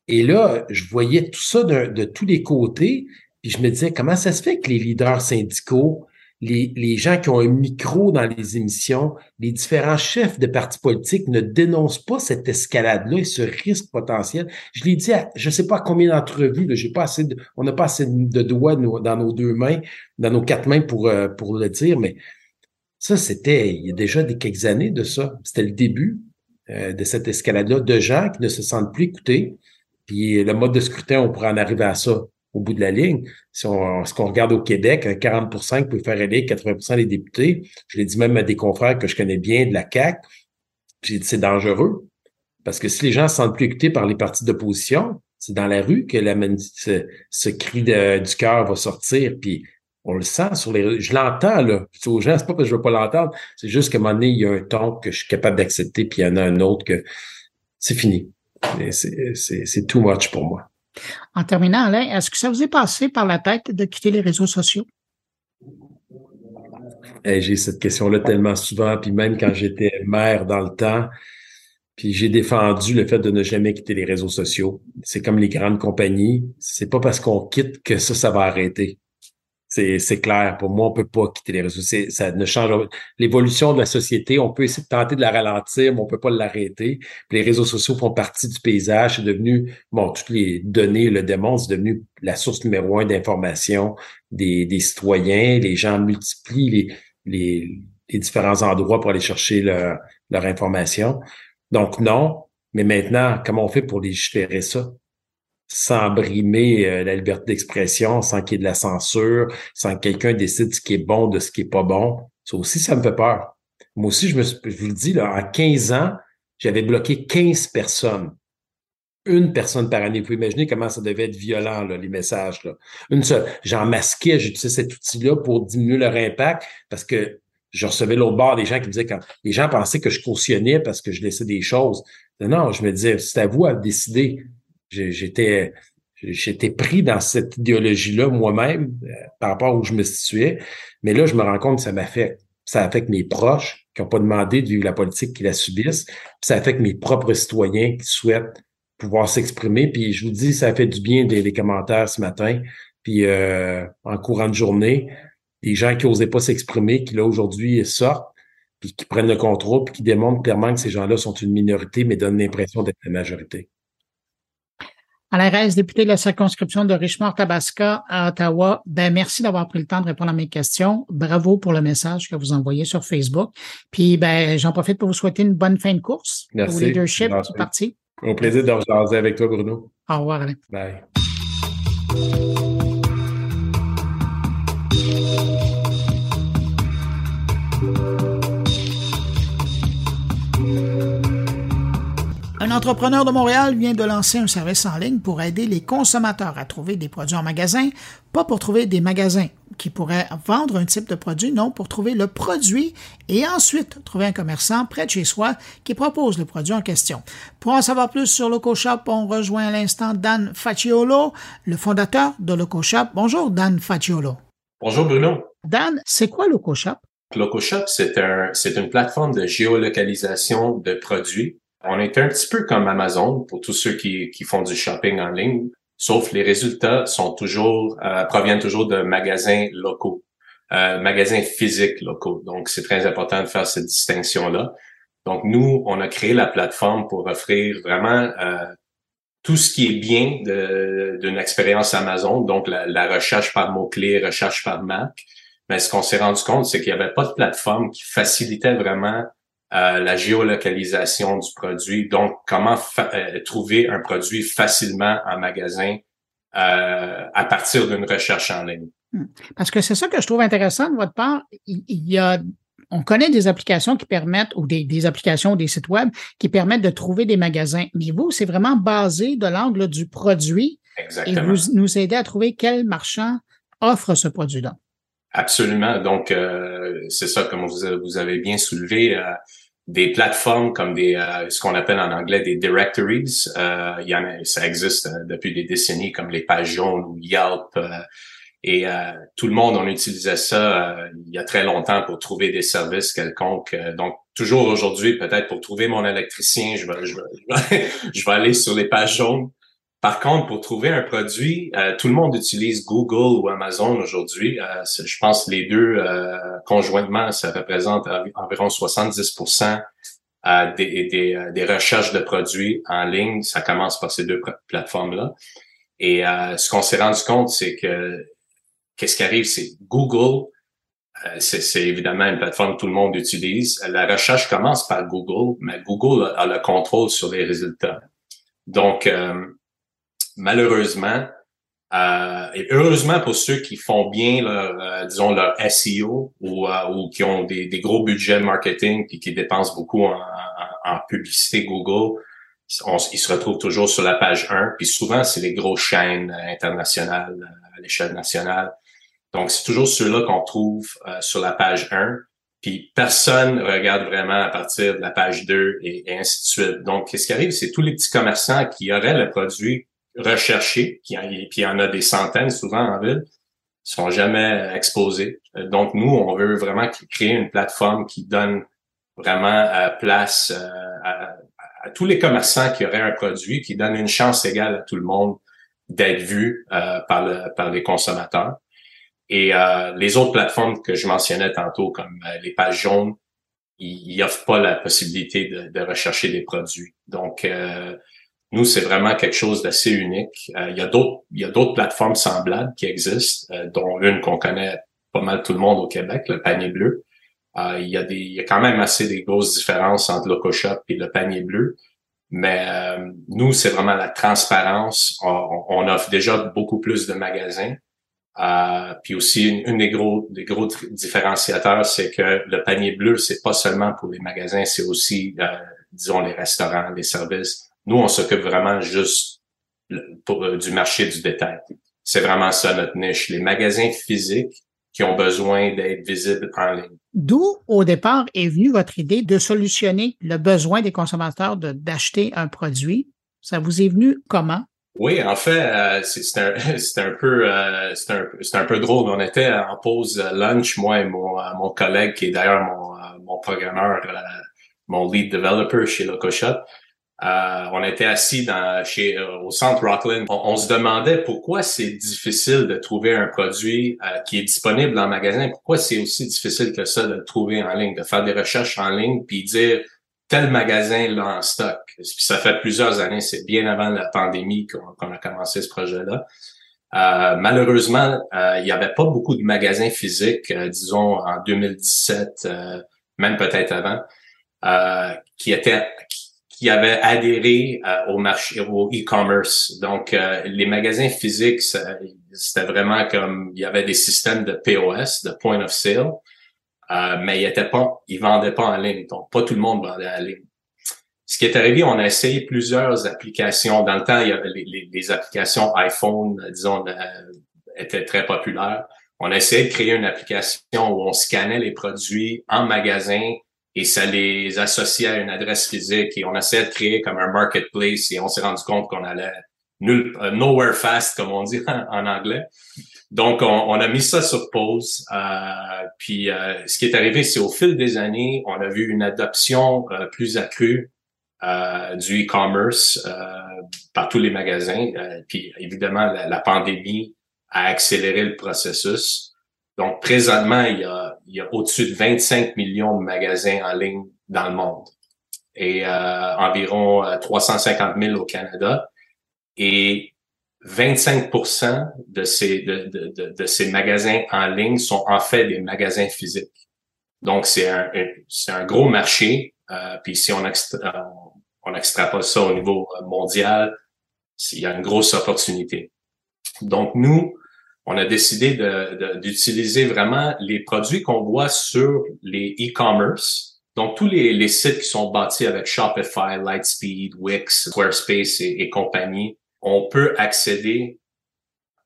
Et là, je voyais tout ça de, de, tous les côtés, puis je me disais, comment ça se fait que les leaders syndicaux, les, les, gens qui ont un micro dans les émissions, les différents chefs de partis politiques ne dénoncent pas cette escalade-là et ce risque potentiel? Je l'ai dit à, je ne sais pas combien d'entrevues, j'ai pas assez de, on n'a pas assez de doigts dans nos deux mains, dans nos quatre mains pour, euh, pour le dire, mais ça, c'était il y a déjà des quelques années de ça. C'était le début euh, de cette escalade-là de gens qui ne se sentent plus écoutés. Puis le mode de scrutin, on pourrait en arriver à ça au bout de la ligne. Si on, ce qu'on regarde au Québec, un 40 qui peut faire élire 80% des députés. Je l'ai dit même à des confrères que je connais bien de la CAC. J'ai dit c'est dangereux. Parce que si les gens se sentent plus écoutés par les partis d'opposition, c'est dans la rue que la, ce, cri du cœur va sortir. Puis on le sent sur les Je l'entends, là. Aux gens, c'est pas que je veux pas l'entendre. C'est juste qu'à un moment donné, il y a un ton que je suis capable d'accepter, puis il y en a un autre que c'est fini. C'est too much pour moi. En terminant, Alain, est-ce que ça vous est passé par la tête de quitter les réseaux sociaux? j'ai cette question-là tellement souvent, puis même quand j'étais maire dans le temps, puis j'ai défendu le fait de ne jamais quitter les réseaux sociaux. C'est comme les grandes compagnies. C'est pas parce qu'on quitte que ça, ça va arrêter. C'est clair. Pour moi, on peut pas quitter les réseaux. Ça ne change l'évolution de la société. On peut essayer de tenter de la ralentir, mais on peut pas l'arrêter. Les réseaux sociaux font partie du paysage. C'est devenu, bon, toutes les données le démontrent, c'est devenu la source numéro un d'information des, citoyens. Les gens multiplient les différents endroits pour aller chercher leur, leur information. Donc non, mais maintenant, comment on fait pour légiférer ça? Sans brimer euh, la liberté d'expression, sans qu'il y ait de la censure, sans que quelqu'un décide ce qui est bon de ce qui est pas bon. Ça aussi, ça me fait peur. Moi aussi, je me je vous le dis, là, en 15 ans, j'avais bloqué 15 personnes. Une personne par année. Vous pouvez imaginer comment ça devait être violent, là, les messages. Là. Une seule. J'en masquais, j'utilisais cet outil-là pour diminuer leur impact parce que je recevais l'autre bord des gens qui me disaient quand les gens pensaient que je cautionnais parce que je laissais des choses. Non, je me disais, c'est à vous à décider. J'étais j'étais pris dans cette idéologie-là moi-même euh, par rapport à où je me situais. Mais là, je me rends compte que ça m'affecte. Ça affecte mes proches qui n'ont pas demandé de la politique, qui la subissent. Ça affecte mes propres citoyens qui souhaitent pouvoir s'exprimer. Puis je vous dis, ça fait du bien des, commentaires ce matin. Puis euh, en courant de journée, des gens qui n'osaient pas s'exprimer, qui là aujourd'hui sortent, puis qui prennent le contrôle, puis qui démontrent clairement que ces gens-là sont une minorité, mais donnent l'impression d'être la majorité. Alain Reyes, député de la circonscription de Richmond-Tabasca à Ottawa, ben merci d'avoir pris le temps de répondre à mes questions. Bravo pour le message que vous envoyez sur Facebook. Puis ben j'en profite pour vous souhaiter une bonne fin de course merci. au leadership du parti. Au plaisir de vous avec toi, Bruno. Au revoir, Alain. Bye. Un entrepreneur de Montréal vient de lancer un service en ligne pour aider les consommateurs à trouver des produits en magasin, pas pour trouver des magasins qui pourraient vendre un type de produit, non, pour trouver le produit et ensuite trouver un commerçant près de chez soi qui propose le produit en question. Pour en savoir plus sur LocoShop, on rejoint à l'instant Dan Facciolo, le fondateur de LocoShop. Bonjour Dan Facciolo. Bonjour Bruno. Dan, c'est quoi LocoShop? LocoShop, c'est un, c'est une plateforme de géolocalisation de produits on est un petit peu comme Amazon pour tous ceux qui, qui font du shopping en ligne, sauf les résultats euh, proviennent toujours de magasins locaux, euh, magasins physiques locaux. Donc c'est très important de faire cette distinction là. Donc nous, on a créé la plateforme pour offrir vraiment euh, tout ce qui est bien d'une expérience Amazon, donc la, la recherche par mots-clés, recherche par marque. Mais ce qu'on s'est rendu compte, c'est qu'il n'y avait pas de plateforme qui facilitait vraiment la géolocalisation du produit. Donc, comment euh, trouver un produit facilement en magasin euh, à partir d'une recherche en ligne? Hmm. Parce que c'est ça que je trouve intéressant de votre part. Il y a on connaît des applications qui permettent, ou des, des applications, des sites web qui permettent de trouver des magasins. Mais vous, c'est vraiment basé de l'angle du produit. Exactement. Et vous nous aidez à trouver quel marchand offre ce produit-là. Absolument. Donc, euh, c'est ça, comme vous, vous avez bien soulevé, euh, des plateformes comme des euh, ce qu'on appelle en anglais des directories. Euh, il y en a, ça existe euh, depuis des décennies comme les pages jaunes ou Yelp. et tout le monde, on utilisait ça il y a très longtemps pour trouver des services quelconques. donc, toujours aujourd'hui, peut-être pour trouver mon électricien, je vais, je vais, je vais aller sur les pages jaunes. Par contre, pour trouver un produit, euh, tout le monde utilise Google ou Amazon aujourd'hui. Euh, je pense que les deux euh, conjointement, ça représente environ 70% des, des, des, recherches de produits en ligne. Ça commence par ces deux plateformes-là. Et ce qu'on s'est rendu compte, c'est que qu'est-ce qui arrive, c'est Google, c'est évidemment une plateforme que tout le monde utilise. La recherche commence par Google, mais Google a, a le contrôle sur les résultats. Donc, malheureusement, euh, et heureusement pour ceux qui font bien leur, euh, disons, leur SEO ou, euh, ou qui ont des, des, gros budgets marketing et qui dépensent beaucoup en, en, publicité Google, ils se retrouvent toujours sur la page 1. Puis souvent, c'est les grosses chaînes internationales à l'échelle nationale. Donc, c'est toujours ceux-là qu'on trouve sur la page 1. Puis personne regarde vraiment à partir de la page 2 et, et ainsi de suite. Donc, ce qui arrive, c'est tous les petits commerçants qui auraient le produit recherchés, puis il y en a des centaines souvent en ville, sont jamais exposés. Euh, donc nous, on veut vraiment créer une plateforme qui donne vraiment euh, place euh, à, tous les commerçants qui auraient un produit, qui donne une chance égale à tout le monde d'être vu par, le, par les consommateurs. Et les autres plateformes que je mentionnais tantôt, comme les pages jaunes, ils n'offrent pas la possibilité de, de, rechercher des produits. Donc, nous, c'est vraiment quelque chose d'assez unique. Euh, il y a d'autres, il y a d'autres plateformes semblables qui existent, euh, dont une qu'on connaît pas mal tout le monde au Québec, le panier bleu. Euh, il y a des, il y a quand même assez des grosses différences entre LocoShop et le panier bleu. Mais nous, c'est vraiment la transparence. On, offre déjà beaucoup plus de magasins. puis aussi, une, des gros des gros différenciateurs, c'est que le panier bleu, c'est pas seulement pour les magasins, c'est aussi, disons, les restaurants, les services nous, on s'occupe vraiment juste pour, euh, du marché du détail. C'est vraiment ça notre niche. Les magasins physiques qui ont besoin d'être visibles en ligne. D'où, au départ, est venue votre idée de solutionner le besoin des consommateurs d'acheter un produit? Ça vous est venu comment? Oui, en fait, euh, c'est un, un peu euh, c'est un, un, peu drôle. On était en pause lunch, moi et mon, mon collègue, qui est d'ailleurs mon, mon programmeur, mon lead developer chez LocoShop. Euh, on était assis chez, euh, au centre Rockland. On, se demandait pourquoi c'est difficile de trouver un produit euh, qui est disponible le magasin. Pourquoi c'est aussi difficile que ça de le trouver en ligne, de faire des recherches en ligne, puis dire tel magasin l'a en stock. Ça fait plusieurs années, c'est bien avant la pandémie qu'on a commencé ce projet-là. malheureusement, il n'y avait pas beaucoup de magasins physiques, disons en 2017, même peut-être avant, qui étaient qui avaient adhéré euh, au marché, au e-commerce. Donc, euh, les magasins physiques, c'était vraiment comme il y avait des systèmes de POS, de point of sale, euh, mais ils étaient pas, ils vendaient pas en ligne. Donc, pas tout le monde vendait en ligne. Ce qui est arrivé, on a essayé plusieurs applications. Dans le temps, il y avait les, les, applications iPhone, disons, étaient très populaires. On a essayé de créer une application où on scannait les produits en magasin et ça les associait à une adresse physique et on essayait de créer comme un marketplace et on s'est rendu compte qu'on allait nulle, euh, nowhere fast comme on dit en, anglais. Donc on, a mis ça sur pause. Euh, puis euh, ce qui est arrivé, c'est au fil des années, on a vu une adoption plus accrue du e-commerce par tous les magasins. puis évidemment, la pandémie a accéléré le processus. Donc, présentement, il y a, il y a au-dessus de 25 millions de magasins en ligne dans le monde et euh, environ 350 euh, 000 au Canada. Et 25% de ces, de, de, de, ces magasins en ligne sont en fait des magasins physiques. Donc, c'est un, c'est un gros marché. Euh, puis si on, extra, on extrapole ça au niveau mondial, il y a une grosse opportunité. Donc, nous, on a décidé d'utiliser vraiment les produits qu'on voit sur les e-commerce. Donc, tous les, sites qui sont bâtis avec Shopify, Lightspeed, Wix, Squarespace et, compagnie, on peut accéder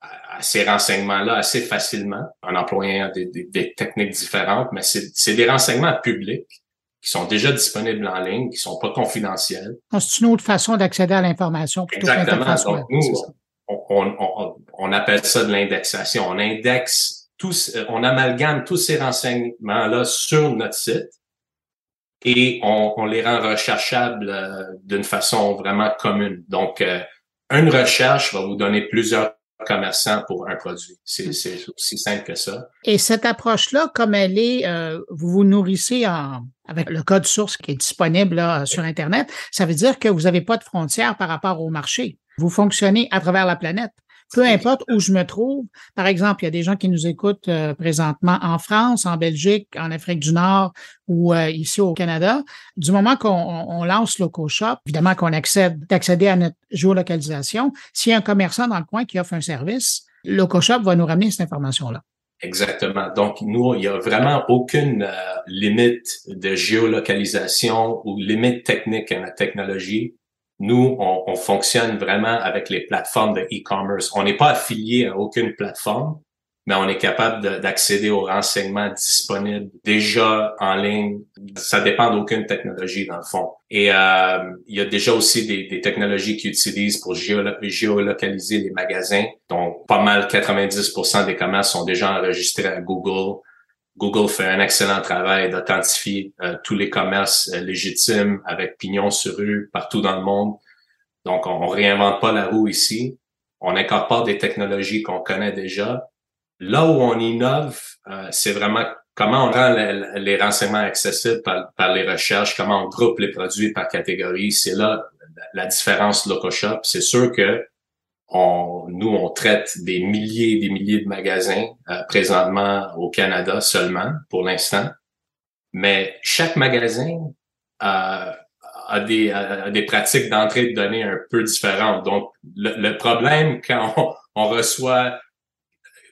à, ces renseignements-là assez facilement en employant des, techniques différentes, mais c'est des renseignements publics qui sont déjà disponibles en ligne, qui sont pas confidentiels. C'est une autre façon d'accéder à l'information plutôt Exactement. Donc, nous, on, appelle ça de l'indexation. On indexe tous, on amalgame tous ces renseignements-là sur notre site et on, les rend recherchables euh, d'une façon vraiment commune. Donc, euh, une recherche va vous donner plusieurs commerçants pour un produit. C'est aussi simple que ça. Et cette approche-là, comme elle est, euh, vous vous nourrissez avec le code source qui est disponible là, sur Internet, ça veut dire que vous n'avez pas de frontières par rapport au marché. Vous fonctionnez à travers la planète. Peu importe où je me trouve. Par exemple, il y a des gens qui nous écoutent euh, présentement en France, en Belgique, en Afrique du Nord ou euh, ici au Canada. Du moment qu'on lance LocoShop, évidemment qu'on accède d'accéder à notre géolocalisation. S'il y a un commerçant dans le coin qui offre un service, LocoShop va nous ramener cette information-là. Exactement. Donc, nous, il n'y a vraiment aucune euh, limite de géolocalisation ou limite technique à la technologie nous, on, fonctionne vraiment avec les plateformes de e-commerce. On n'est pas affilié à aucune plateforme, mais on est capable d'accéder aux renseignements disponibles déjà en ligne. Ça dépend d'aucune technologie dans le fond. Et euh, il y a déjà aussi des, des technologies qui utilisent pour géolocaliser les magasins. Donc, pas mal 90% des commerces sont déjà enregistrés à Google. Google fait un excellent travail d'authentifier euh, tous les commerces euh, légitimes avec pignon sur rue partout dans le monde. Donc, on, réinvente pas la roue ici. On incorpore des technologies qu'on connaît déjà. Là où on innove, euh, c'est vraiment comment on rend les, renseignements accessibles par, par, les recherches, comment on groupe les produits par catégorie. C'est là la différence LocoShop. C'est sûr que on, nous, on traite des milliers et des milliers de magasins euh, présentement au Canada seulement, pour l'instant. Mais chaque magasin euh, a, des, pratiques d'entrée de données un peu différentes. Donc, le, problème quand on, reçoit,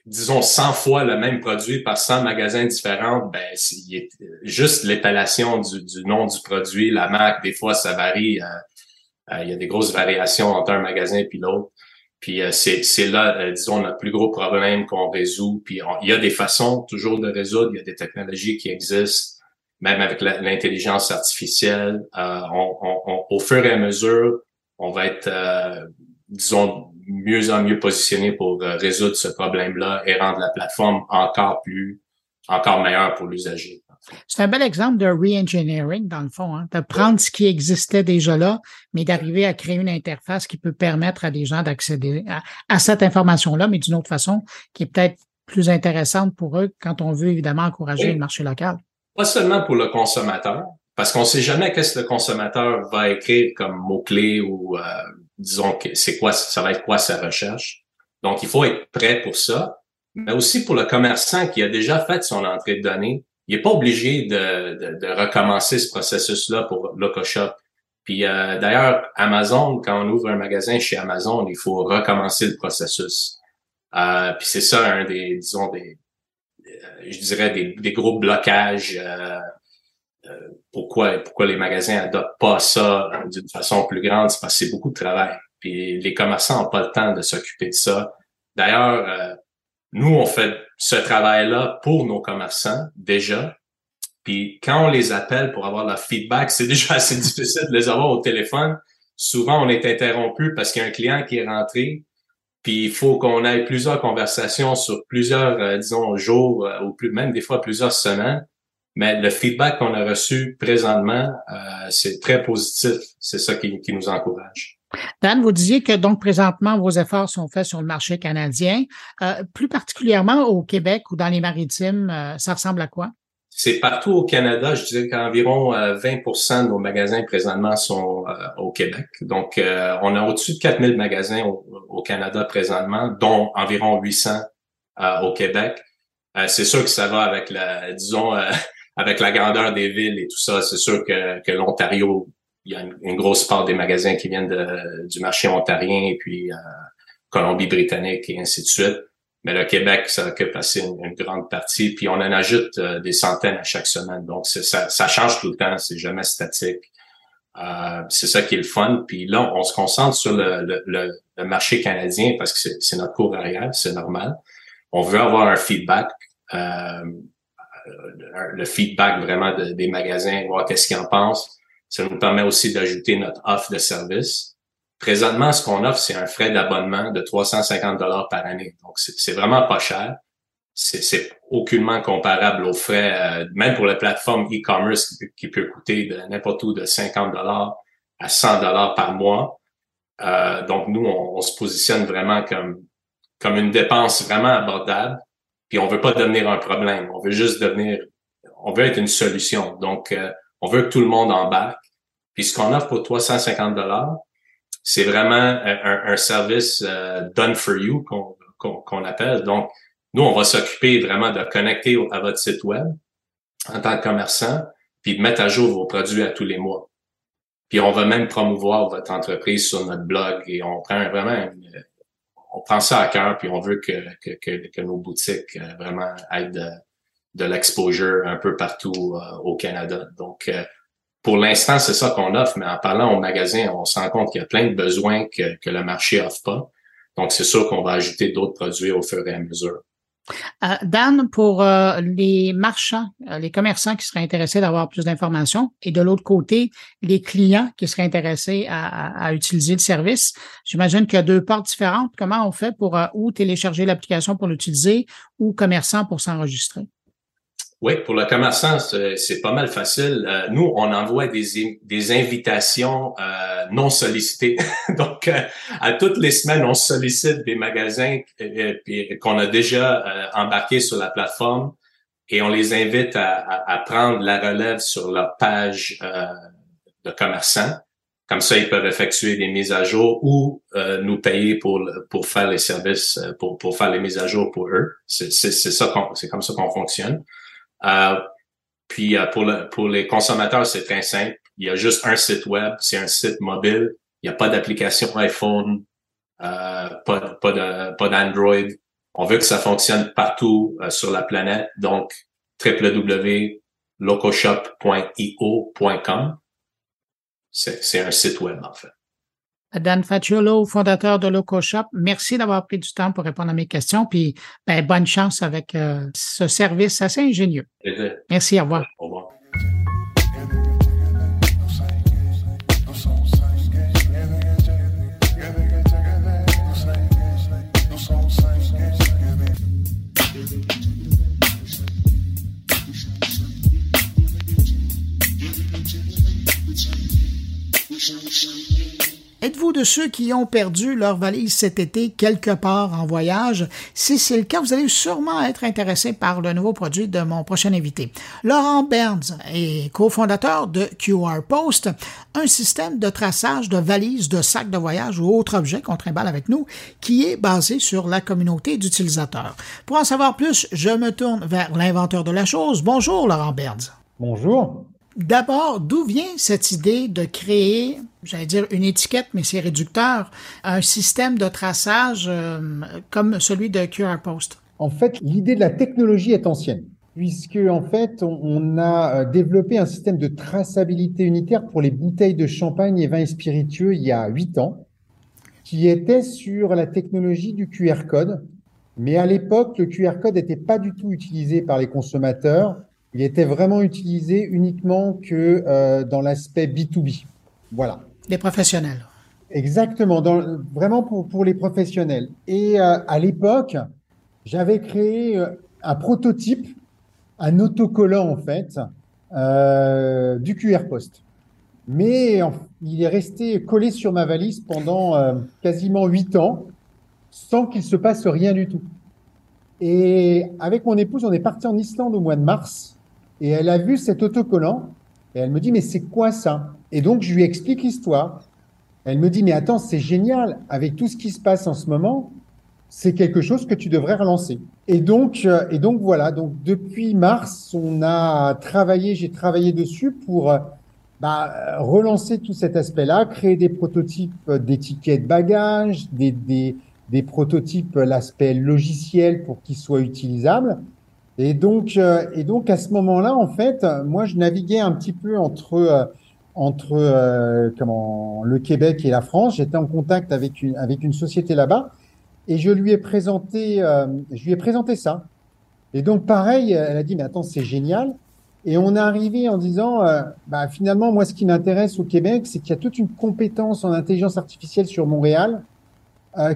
disons, 100 fois le même produit par 100 magasins différents, ben, c'est juste l'épellation du, du, nom du produit, la marque, des fois, ça varie. Euh, il y a des grosses variations entre un magasin et l'autre. Puis euh, c'est là, euh, disons, notre plus gros problème qu'on résout. Puis il y a des façons toujours de résoudre, il y a des technologies qui existent, même avec l'intelligence artificielle. Euh, on, au fur et à mesure, on va être, disons, mieux en mieux positionné pour résoudre ce problème-là et rendre la plateforme encore plus, encore meilleure pour l'usager. C'est un bel exemple de re-engineering, dans le fond, hein, de prendre ce qui existait déjà là, mais d'arriver à créer une interface qui peut permettre à des gens d'accéder à, cette information-là, mais d'une autre façon, qui est peut-être plus intéressante pour eux quand on veut évidemment encourager le marché local. Pas seulement pour le consommateur, parce qu'on ne sait jamais qu'est-ce que le consommateur va écrire comme mot-clé ou euh, disons que c'est quoi, ça va être quoi sa recherche. Donc, il faut être prêt pour ça, mais aussi pour le commerçant qui a déjà fait son entrée de données il n'est pas obligé de, de, de, recommencer ce processus-là pour LocoShop. Puis euh, d'ailleurs, Amazon, quand on ouvre un magasin chez Amazon, il faut recommencer le processus. Euh, puis c'est ça un des, disons, des, euh, je dirais des, des gros blocages. Euh, pourquoi, pourquoi les magasins adoptent pas ça d'une façon plus grande, c'est parce que c'est beaucoup de travail. Puis les commerçants n'ont pas le temps de s'occuper de ça. D'ailleurs, nous, on fait ce travail-là pour nos commerçants déjà. Puis quand on les appelle pour avoir leur feedback, c'est déjà assez difficile de les avoir au téléphone. Souvent, on est interrompu parce qu'il y a un client qui est rentré. Puis il faut qu'on ait plusieurs conversations sur plusieurs, euh, disons, jours euh, ou même des fois plusieurs semaines. Mais le feedback qu'on a reçu présentement, euh, c'est très positif. C'est ça qui nous encourage. Dan, vous disiez que donc présentement vos efforts sont faits sur le marché canadien. Euh, plus particulièrement au Québec ou dans les maritimes, euh, ça ressemble à quoi? C'est partout au Canada. Je dirais qu'environ 20% euh, de nos magasins présentement sont au Québec. Donc, on a au-dessus de 4000 magasins au, Canada présentement, dont environ 800 au Québec. c'est sûr que ça va avec la, disons, avec la grandeur des villes et tout ça. C'est sûr que, que l'Ontario il y a une, grosse part des magasins qui viennent de, du marché ontarien et puis euh, Colombie-Britannique et ainsi de suite. mais le Québec, ça occupe assez une, grande partie, puis on en ajoute euh, des centaines à chaque semaine. Donc, ça, ça change tout le temps, c'est jamais statique. Euh, c'est ça qui est le fun. Puis là, on se concentre sur le, le, le marché canadien parce que c'est notre cours arrière, c'est normal. On veut avoir un feedback, euh, le feedback vraiment des magasins, voir qu'est-ce qu'ils en pensent. Ça nous permet aussi d'ajouter notre offre de service. Présentement, ce qu'on offre, c'est un frais d'abonnement de 350 dollars par année. Donc, c'est vraiment pas cher. C'est aucunement comparable aux frais, euh, même pour la plateforme e-commerce qui, peut coûter de n'importe où de 50 dollars à 100 dollars par mois. Euh, donc, nous, on, se positionne vraiment comme, comme une dépense vraiment abordable. Puis, on veut pas devenir un problème. On veut juste devenir, on veut être une solution. Donc, euh, on veut que tout le monde embarque. Puis, ce qu'on offre pour 350 dollars, c'est vraiment un, service euh, done for you qu'on appelle. Donc, nous, on va s'occuper vraiment de connecter à votre site web en tant que commerçant, puis de mettre à jour vos produits à tous les mois. Puis on va même promouvoir votre entreprise sur notre blog et on prend vraiment on prend ça à cœur puis on veut que, que, que, nos boutiques euh, vraiment aient de, de l'exposure un peu partout euh, au Canada. Donc, pour l'instant, c'est ça qu'on offre, mais en parlant au magasin, on se rend compte qu'il y a plein de besoins que, le marché offre pas. Donc, c'est sûr qu'on va ajouter d'autres produits au fur et à mesure. Euh, Dan, pour euh, les marchands, euh, les commerçants qui seraient intéressés d'avoir plus d'informations, et de l'autre côté, les clients qui seraient intéressés à, utiliser le service, j'imagine qu'il y a deux parts différentes. Comment on fait pour ou télécharger l'application pour l'utiliser ou commerçant pour s'enregistrer? Oui, pour le commerçant, c'est pas mal facile. Euh, nous, on envoie des, des invitations euh, non sollicitées. Donc, euh, à toutes les semaines, on sollicite des magasins qu'on a déjà embarqués sur la plateforme et on les invite à, à, prendre la relève sur leur page de commerçant. Comme ça, ils peuvent effectuer des mises à jour ou nous payer pour pour faire les services, pour pour faire les mises à jour pour eux. C'est ça, c'est comme ça qu'on fonctionne. Euh, puis euh, pour, le, pour les consommateurs, c'est très simple. Il y a juste un site web, c'est un site mobile. Il n'y a pas d'application iPhone, euh, pas, pas, d'Android. On veut que ça fonctionne partout sur la planète. Donc, www.locoshop.io.com. C'est un site web, en fait. Dan Facciolo, fondateur de LocoShop, merci d'avoir pris du temps pour répondre à mes questions. Puis, ben, bonne chance avec euh, ce service assez ingénieux. Merci, au revoir. Au revoir. Êtes-vous de ceux qui ont perdu leur valise cet été quelque part en voyage? Si c'est le cas, vous allez sûrement être intéressé par le nouveau produit de mon prochain invité. Laurent Berns est cofondateur de QR Post, un système de traçage de valises, de sacs de voyage ou autres objets qu'on trimballe avec nous qui est basé sur la communauté d'utilisateurs. Pour en savoir plus, je me tourne vers l'inventeur de la chose. Bonjour Laurent Berns. Bonjour. D'abord, d'où vient cette idée de créer, j'allais dire une étiquette, mais c'est réducteur, un système de traçage euh, comme celui de QR Post? En fait, l'idée de la technologie est ancienne, puisque en fait, on, a euh, développé un système de traçabilité unitaire pour les bouteilles de champagne et vins spiritueux il y a huit ans, qui était sur la technologie du QR code. Mais à l'époque, le QR code n'était pas du tout utilisé par les consommateurs il était vraiment utilisé uniquement que euh, dans l'aspect B2B. Voilà. Les professionnels. Exactement, dans, vraiment pour, pour les professionnels. Et euh, à l'époque, j'avais créé euh, un prototype, un autocollant en fait, euh, du QR Post. Mais il est resté collé sur ma valise pendant quasiment huit ans sans qu'il se passe rien du tout. Et avec mon épouse, on est parti en Islande au mois de mars et elle a vu cet autocollant et elle me dit mais c'est quoi ça? Et donc je lui explique l'histoire. Elle me dit mais attends c'est génial avec tout ce qui se passe en ce moment, c'est quelque chose que tu devrais relancer. Et donc euh, et donc voilà donc depuis mars on a travaillé j'ai travaillé dessus pour euh, bah, relancer tout cet aspect-là, créer des prototypes d'étiquettes bagages, des, des des prototypes, l'aspect logiciel pour qu'ils soient utilisables. Et donc, euh, et donc à ce moment-là, en fait, moi, je naviguais un petit peu entre euh, entre euh, comment le Québec et la France. J'étais en contact avec une avec une société là-bas, et je lui ai présenté je lui ai présenté ça. Et donc, pareil, elle a dit mais attends, c'est génial. Et on est arrivé en disant, bah, finalement, moi, ce qui m'intéresse au Québec, c'est qu'il y a toute une compétence en intelligence artificielle sur Montréal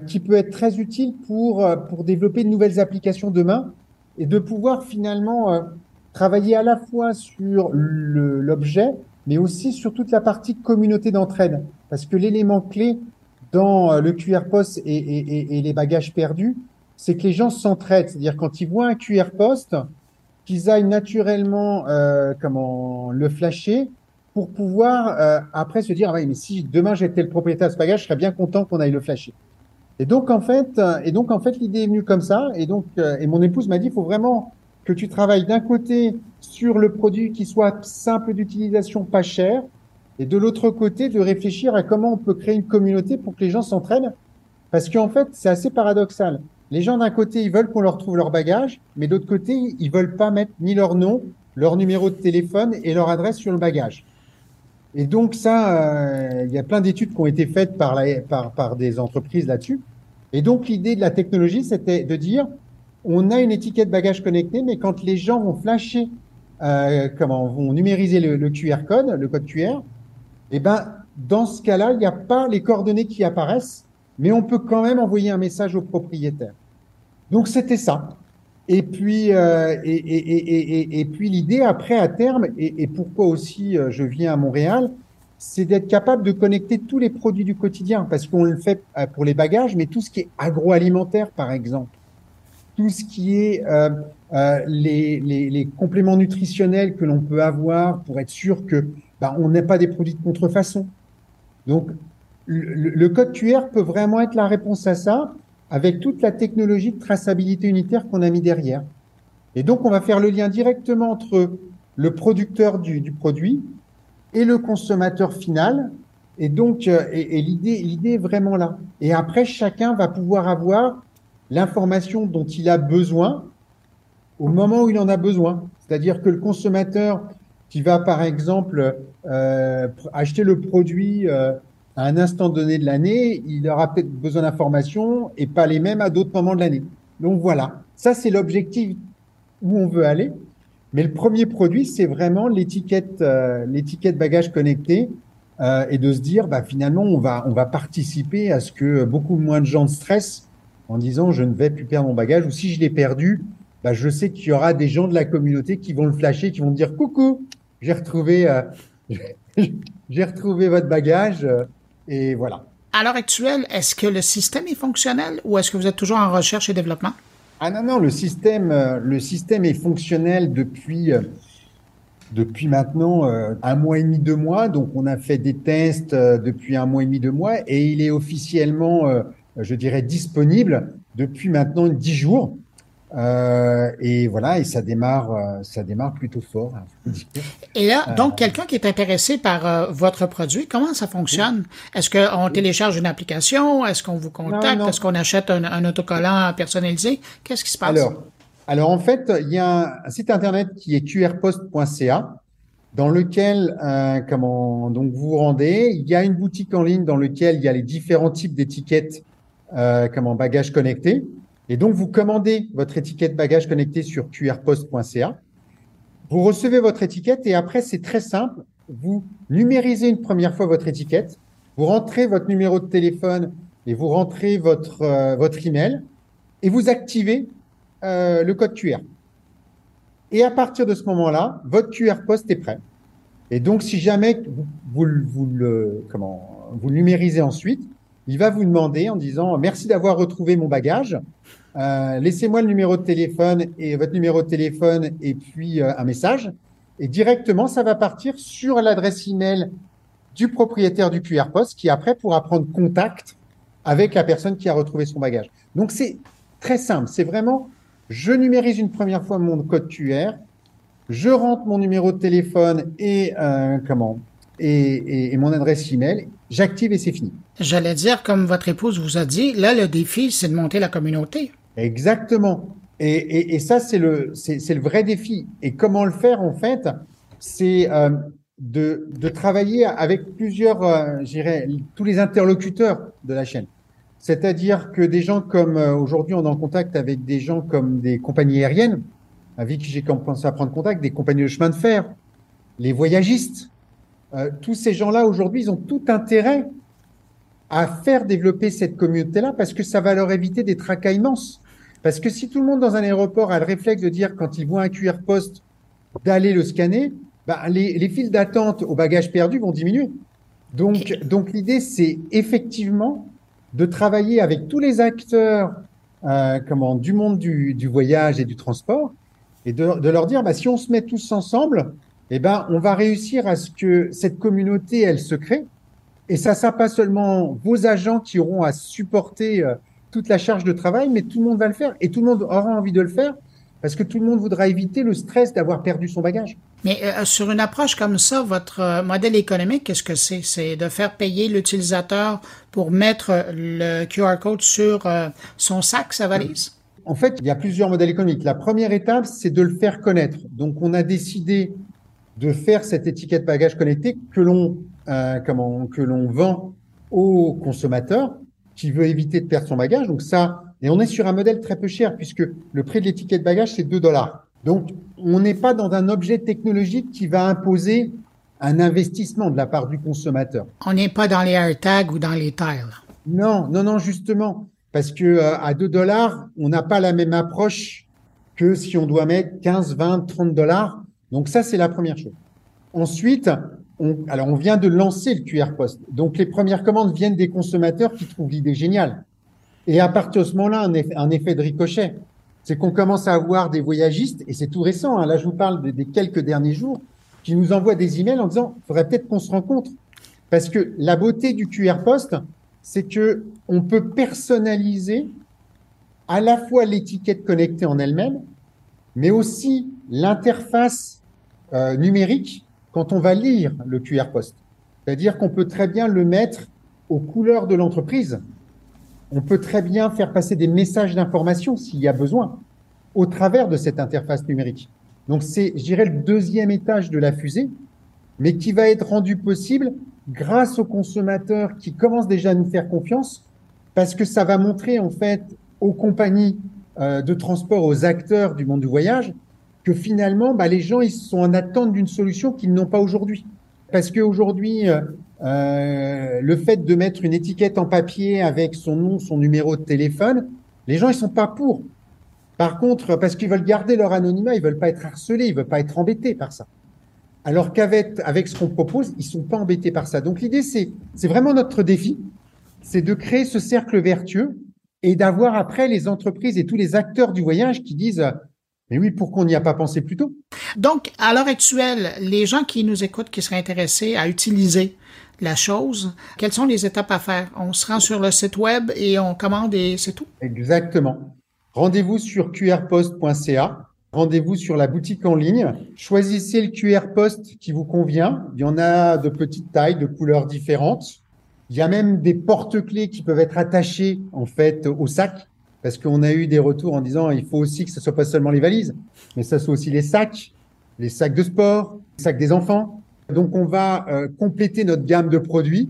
qui peut être très utile pour pour développer de nouvelles applications demain et de pouvoir finalement euh, travailler à la fois sur l'objet, mais aussi sur toute la partie communauté d'entraide. Parce que l'élément clé dans euh, le QR post et, et, et, les bagages perdus, c'est que les gens s'entraident. C'est-à-dire quand ils voient un QR post, qu'ils aillent naturellement euh, comment le flasher pour pouvoir euh, après se dire ah mais si demain j'étais le propriétaire de ce bagage, je serais bien content qu'on aille le flasher. Et donc en fait, euh, et donc en fait, l'idée est venue comme ça. Et donc, euh, et mon épouse m'a dit, il faut vraiment que tu travailles d'un côté sur le produit qui soit simple d'utilisation, pas cher, et de l'autre côté de réfléchir à comment on peut créer une communauté pour que les gens s'entraînent. Parce qu'en fait, c'est assez paradoxal. Les gens d'un côté, ils veulent qu'on leur trouve leur bagage, mais d'autre côté, ils veulent pas mettre ni leur nom, leur numéro de téléphone et leur adresse sur le bagage. Et donc ça, euh, il y a plein d'études qui ont été faites par, la, par, par des entreprises là-dessus. Et donc l'idée de la technologie, c'était de dire, on a une étiquette bagage connecté, mais quand les gens vont flasher, euh, comment, vont numériser le, le, QR code, le code QR, eh ben dans ce cas-là, il n'y a pas les coordonnées qui apparaissent, mais on peut quand même envoyer un message au propriétaire. Donc c'était ça. Et puis, euh, et, et, et, et, puis l'idée après à terme, et, pourquoi aussi euh, je viens à Montréal, c'est d'être capable de connecter tous les produits du quotidien, parce qu'on le fait euh, pour les bagages, mais tout ce qui est agroalimentaire, par exemple, tout ce qui est euh, euh, les, les, les, compléments nutritionnels que l'on peut avoir pour être sûr que bah, on n'est pas des produits de contrefaçon. Donc, le, le, code QR peut vraiment être la réponse à ça, avec toute la technologie de traçabilité unitaire qu'on a mis derrière. Et donc, on va faire le lien directement entre le producteur du, du produit et le consommateur final. Et donc, euh, et, l'idée, l'idée est vraiment là. Et après, chacun va pouvoir avoir l'information dont il a besoin au moment où il en a besoin. C'est-à-dire que le consommateur qui va, par exemple, euh, acheter le produit euh, à un instant donné de l'année, il aura peut-être besoin d'informations et pas les mêmes à d'autres moments de l'année. Donc voilà, ça c'est l'objectif où on veut aller. Mais le premier produit, c'est vraiment l'étiquette, euh, l'étiquette bagage connecté, euh, et de se dire, bah, finalement, on va, on va participer à ce que beaucoup moins de gens stressent en disant, je ne vais plus perdre mon bagage, ou si je l'ai perdu, bah, je sais qu'il y aura des gens de la communauté qui vont le flasher, qui vont dire, coucou, j'ai retrouvé, euh, j'ai retrouvé votre bagage. Euh, et voilà. À l'heure actuelle, est-ce que le système est fonctionnel ou est-ce que vous êtes toujours en recherche et développement? Ah non, non, le système, euh, le système est fonctionnel depuis, euh, depuis maintenant un mois et demi, deux mois. Donc, on a fait des tests depuis un mois et demi, deux mois et il est officiellement, je dirais, disponible depuis maintenant dix jours. Euh, et voilà, et ça démarre, euh, ça démarre plutôt fort. Hein, et là, donc, euh, quelqu'un qui est intéressé par votre produit, comment ça fonctionne? Est-ce qu'on télécharge une application? Est-ce qu'on vous contacte? Est-ce qu'on achète un, autocollant personnalisé? Qu'est-ce qui se passe? Alors, alors en fait, il y a un site internet qui est qrpost.ca dans lequel, comment donc vous vous rendez. Il y a une boutique en ligne dans lequel il y a les différents types d'étiquettes, comment bagages connectés. Et donc, vous commandez votre étiquette bagage connectée sur qrpost.ca. Vous recevez votre étiquette et après, c'est très simple. Vous numérisez une première fois votre étiquette. Vous rentrez votre numéro de téléphone et vous rentrez votre, euh, votre email et vous activez euh, le code QR. Et à partir de ce moment-là, votre QR post est prêt. Et donc, si jamais vous, vous, vous le, comment, vous le numérisez ensuite, il va vous demander en disant merci d'avoir retrouvé mon bagage. Euh, laissez-moi le numéro de téléphone et votre numéro de téléphone et puis euh, un message. Et directement, ça va partir sur l'adresse email du propriétaire du QR post qui après pourra prendre contact avec la personne qui a retrouvé son bagage. Donc c'est très simple. C'est vraiment, je numérise une première fois mon code QR, je rentre mon numéro de téléphone et euh, comment et, et, mon adresse email. J'active et c'est fini. J'allais dire, comme votre épouse vous a dit, là, le défi, c'est de monter la communauté. Exactement. Et, et, et ça, c'est le, c'est, le vrai défi. Et comment le faire, en fait, c'est euh, de, de travailler avec plusieurs, euh, j'irais, tous les interlocuteurs de la chaîne. C'est-à-dire que des gens comme, euh, aujourd'hui, on est en contact avec des gens comme des compagnies aériennes, avec qui j'ai commencé à prendre contact, des compagnies de chemin de fer, les voyagistes. Euh, tous ces gens-là, aujourd'hui, ils ont tout intérêt à faire développer cette communauté-là parce que ça va leur éviter des tracas immenses. Parce que si tout le monde dans un aéroport a le réflexe de dire quand ils voient un QR poste d'aller le scanner, bah, les, les files d'attente aux bagages perdus vont diminuer. Donc, donc l'idée, c'est effectivement de travailler avec tous les acteurs euh, comment, du monde du, du, voyage et du transport et de, de leur dire, bah, si on se met tous ensemble, eh ben, on va réussir à ce que cette communauté, elle se crée. Et ça, ça pas seulement vos agents qui auront à supporter euh, toute la charge de travail, mais tout le monde va le faire et tout le monde aura envie de le faire parce que tout le monde voudra éviter le stress d'avoir perdu son bagage. Mais euh, sur une approche comme ça, votre euh, modèle économique, qu'est-ce que c'est? C'est de faire payer l'utilisateur pour mettre le QR code sur euh, son sac, sa valise? En fait, il y a plusieurs modèles économiques. La première étape, c'est de le faire connaître. Donc, on a décidé de faire cette étiquette bagage connecté que l'on comment que l'on vend aux consommateurs qui veut éviter de perdre son bagage. Donc ça, et on est sur un modèle très peu cher puisque le prix de l'étiquette bagage, c'est 2 dollars. Donc, on n'est pas dans un objet technologique qui va imposer un investissement de la part du consommateur. On n'est pas dans les AirTags ou dans les tiles. Non, non, non, justement. Parce que euh, à 2 dollars, on n'a pas la même approche que si on doit mettre 15, 20, 30 dollars. Donc ça, c'est la première chose. Ensuite, on, alors on vient de lancer le QR Post. Donc les premières commandes viennent des consommateurs qui trouvent l'idée géniale. Et à partir de ce moment-là, un effet, de ricochet, c'est qu'on commence à avoir des voyagistes, et c'est tout récent, hein, là je vous parle des, quelques derniers jours, qui nous envoient des emails en disant, faudrait peut-être qu'on se rencontre. Parce que la beauté du QR Post, c'est que on peut personnaliser à la fois l'étiquette connectée en elle-même, mais aussi l'interface euh, numérique quand on va lire le QR Post. C'est-à-dire qu'on peut très bien le mettre aux couleurs de l'entreprise on peut très bien faire passer des messages d'information s'il y a besoin au travers de cette interface numérique. Donc c'est, je dirais, le deuxième étage de la fusée, mais qui va être rendu possible grâce aux consommateurs qui commencent déjà à nous faire confiance, parce que ça va montrer en fait aux compagnies euh, de transport, aux acteurs du monde du voyage, que finalement, bah, les gens ils sont en attente d'une solution qu'ils n'ont pas aujourd'hui. Parce qu'aujourd'hui, euh, euh, le fait de mettre une étiquette en papier avec son nom, son numéro de téléphone, les gens ils sont pas pour. Par contre, parce qu'ils veulent garder leur anonymat, ils veulent pas être harcelés, ils veulent pas être embêtés par ça. Alors qu'avec avec ce qu'on propose, ils sont pas embêtés par ça. Donc l'idée c'est c'est vraiment notre défi, c'est de créer ce cercle vertueux et d'avoir après les entreprises et tous les acteurs du voyage qui disent mais oui, pourquoi on n'y a pas pensé plus tôt Donc, à l'heure actuelle, les gens qui nous écoutent, qui seraient intéressés à utiliser la chose. Quelles sont les étapes à faire? On se rend sur le site web et on commande et c'est tout? Exactement. Rendez-vous sur qrpost.ca. Rendez-vous sur la boutique en ligne. Choisissez le QR post qui vous convient. Il y en a de petites tailles, de couleurs différentes. Il y a même des porte-clés qui peuvent être attachés, en fait, au sac. Parce qu'on a eu des retours en disant, il faut aussi que ce soit pas seulement les valises, mais ça soit aussi les sacs, les sacs de sport, les sacs des enfants. Donc, on va euh, compléter notre gamme de produits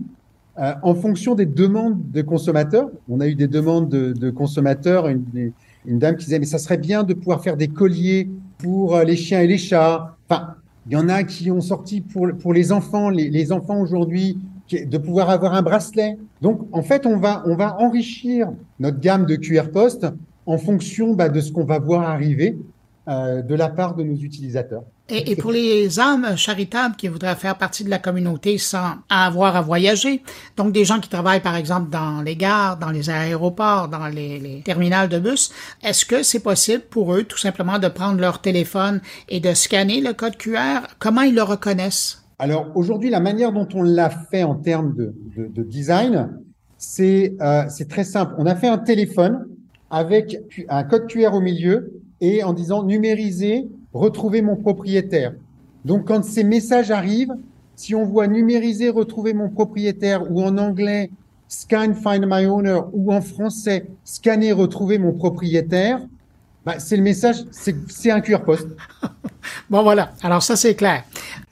euh, en fonction des demandes des consommateurs. On a eu des demandes de, de consommateurs, une, une, dame qui disait, mais ça serait bien de pouvoir faire des colliers pour euh, les chiens et les chats. Enfin, il y en a qui ont sorti pour, pour les enfants, les, les enfants aujourd'hui, de pouvoir avoir un bracelet. Donc, en fait, on va, on va enrichir notre gamme de QR Post en fonction bah, de ce qu'on va voir arriver euh, de la part de nos utilisateurs. Et, et, pour les âmes charitables qui voudraient faire partie de la communauté sans avoir à voyager, donc des gens qui travaillent par exemple dans les gares, dans les aéroports, dans les, les terminales de bus, est-ce que c'est possible pour eux tout simplement de prendre leur téléphone et de scanner le code QR? Comment ils le reconnaissent? Alors aujourd'hui, la manière dont on l'a fait en termes de, de, de design, c'est euh, très simple. On a fait un téléphone avec un code QR au milieu et en disant numériser, retrouver mon propriétaire. Donc quand ces messages arrivent, Si on voit numériser, retrouver mon propriétaire, ou en anglais, scan, find my owner, ou en français, scanner, retrouver mon propriétaire, bah, c'est le message, c'est un QR Post. bon, voilà. Alors, ça, c'est clair.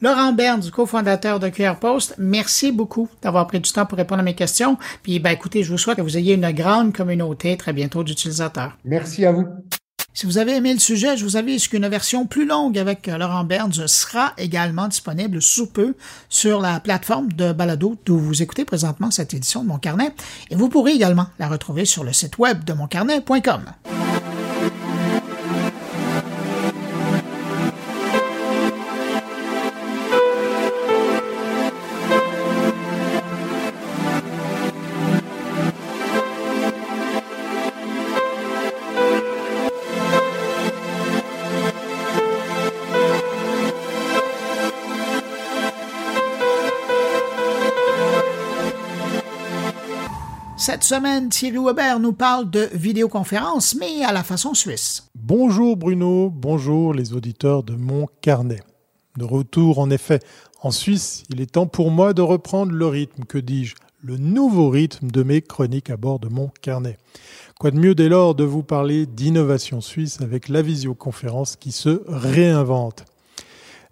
Laurent Bern, cofondateur de QR Post, merci beaucoup d'avoir pris du temps pour répondre à mes questions. Puis, ben, écoutez, je vous souhaite que vous ayez une grande communauté très bientôt d'utilisateurs. Merci à vous. Si vous avez aimé le sujet, je vous avise qu'une version plus longue avec Laurent Berns sera également disponible sous peu sur la plateforme de balado d'où vous écoutez présentement cette édition de Mon Carnet et vous pourrez également la retrouver sur le site web de moncarnet.com. Cette semaine, Thierry Weber nous parle de vidéoconférence, mais à la façon suisse. Bonjour Bruno, bonjour les auditeurs de mon carnet. De retour en effet en Suisse, il est temps pour moi de reprendre le rythme, que dis-je, le nouveau rythme de mes chroniques à bord de mon carnet. Quoi de mieux dès lors de vous parler d'innovation suisse avec la visioconférence qui se réinvente?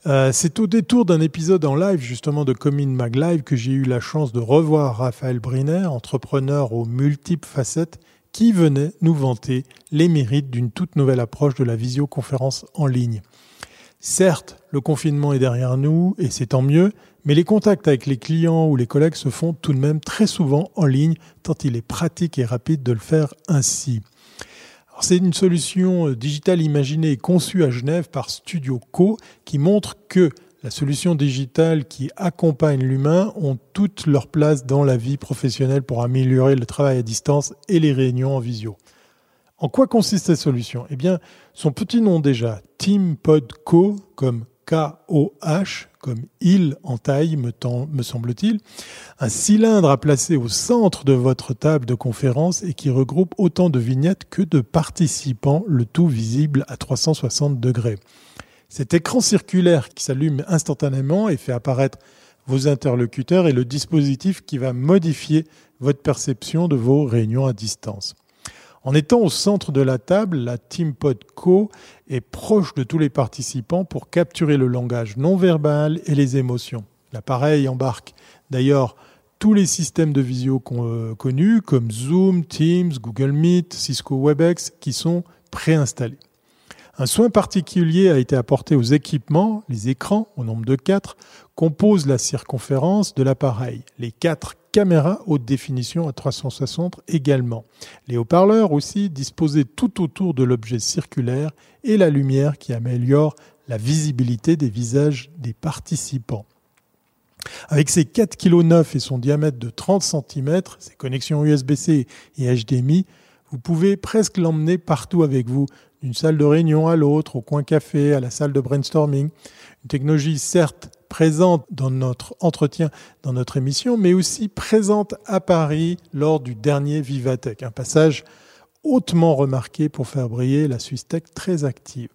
Euh, c'est au détour d'un épisode en live justement de Comin Mag Live que j'ai eu la chance de revoir Raphaël Briner, entrepreneur aux multiples facettes, qui venait nous vanter les mérites d'une toute nouvelle approche de la visioconférence en ligne. Certes, le confinement est derrière nous et c'est tant mieux, mais les contacts avec les clients ou les collègues se font tout de même très souvent en ligne, tant il est pratique et rapide de le faire ainsi. C'est une solution euh, digitale imaginée et conçue à Genève par Studio Co qui montre que la solution digitale qui accompagne l'humain ont toute leur place dans la vie professionnelle pour améliorer le travail à distance et les réunions en visio. En quoi consiste cette solution? Eh bien, son petit nom déjà, Team Pod Co, comme K-O-H, comme il en taille, me, semble-t-il, un cylindre à placer au centre de votre table de conférence et qui regroupe autant de vignettes que de participants, le tout visible à 360 degrés. Cet écran circulaire qui s'allume instantanément et fait apparaître vos interlocuteurs est le dispositif qui va modifier votre perception de vos réunions à distance. En étant au centre de la table, la Team Co est proche de tous les participants pour capturer le langage non verbal et les émotions. L'appareil embarque d'ailleurs tous les systèmes de visio euh, connus comme Zoom, Teams, Google Meet, Cisco WebEx qui sont préinstallés. Un soin particulier a été apporté aux équipements, les écrans, au nombre de quatre, composent la circonférence de l'appareil. Les quatre caméras haute définition à 360 également. Les haut-parleurs aussi disposés tout autour de l'objet circulaire et la lumière qui améliore la visibilité des visages des participants. Avec ses 4,9 kg et son diamètre de 30 cm, ses connexions USB-C et HDMI, vous pouvez presque l'emmener partout avec vous, d'une salle de réunion à l'autre, au coin café, à la salle de brainstorming. Une technologie certes présente dans notre entretien, dans notre émission, mais aussi présente à Paris lors du dernier Vivatech, un passage hautement remarqué pour faire briller la Suisse Tech très active.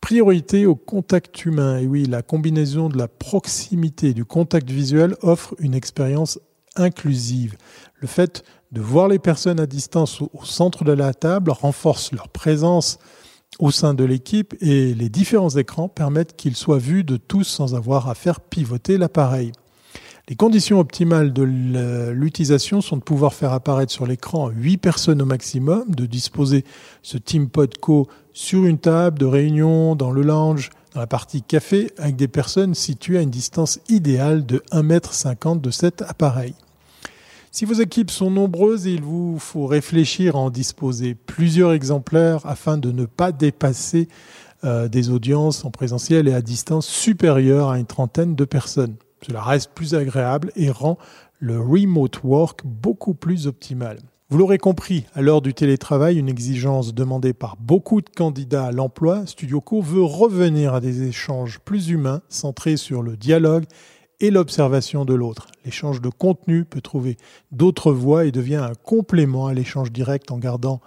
Priorité au contact humain. Et oui, la combinaison de la proximité et du contact visuel offre une expérience inclusive. Le fait de voir les personnes à distance au centre de la table renforce leur présence au sein de l'équipe et les différents écrans permettent qu'ils soient vus de tous sans avoir à faire pivoter l'appareil. Les conditions optimales de l'utilisation sont de pouvoir faire apparaître sur l'écran 8 personnes au maximum, de disposer ce Team Co sur une table de réunion, dans le lounge, dans la partie café, avec des personnes situées à une distance idéale de 1,50 m de cet appareil. Si vos équipes sont nombreuses, il vous faut réfléchir à en disposer plusieurs exemplaires afin de ne pas dépasser euh, des audiences en présentiel et à distance supérieures à une trentaine de personnes. Cela reste plus agréable et rend le remote work beaucoup plus optimal. Vous l'aurez compris, à l'heure du télétravail, une exigence demandée par beaucoup de candidats à l'emploi, StudioCo veut revenir à des échanges plus humains, centrés sur le dialogue et l'observation de l'autre. L'échange de contenu peut trouver d'autres voies et devient un complément à l'échange direct en gardant,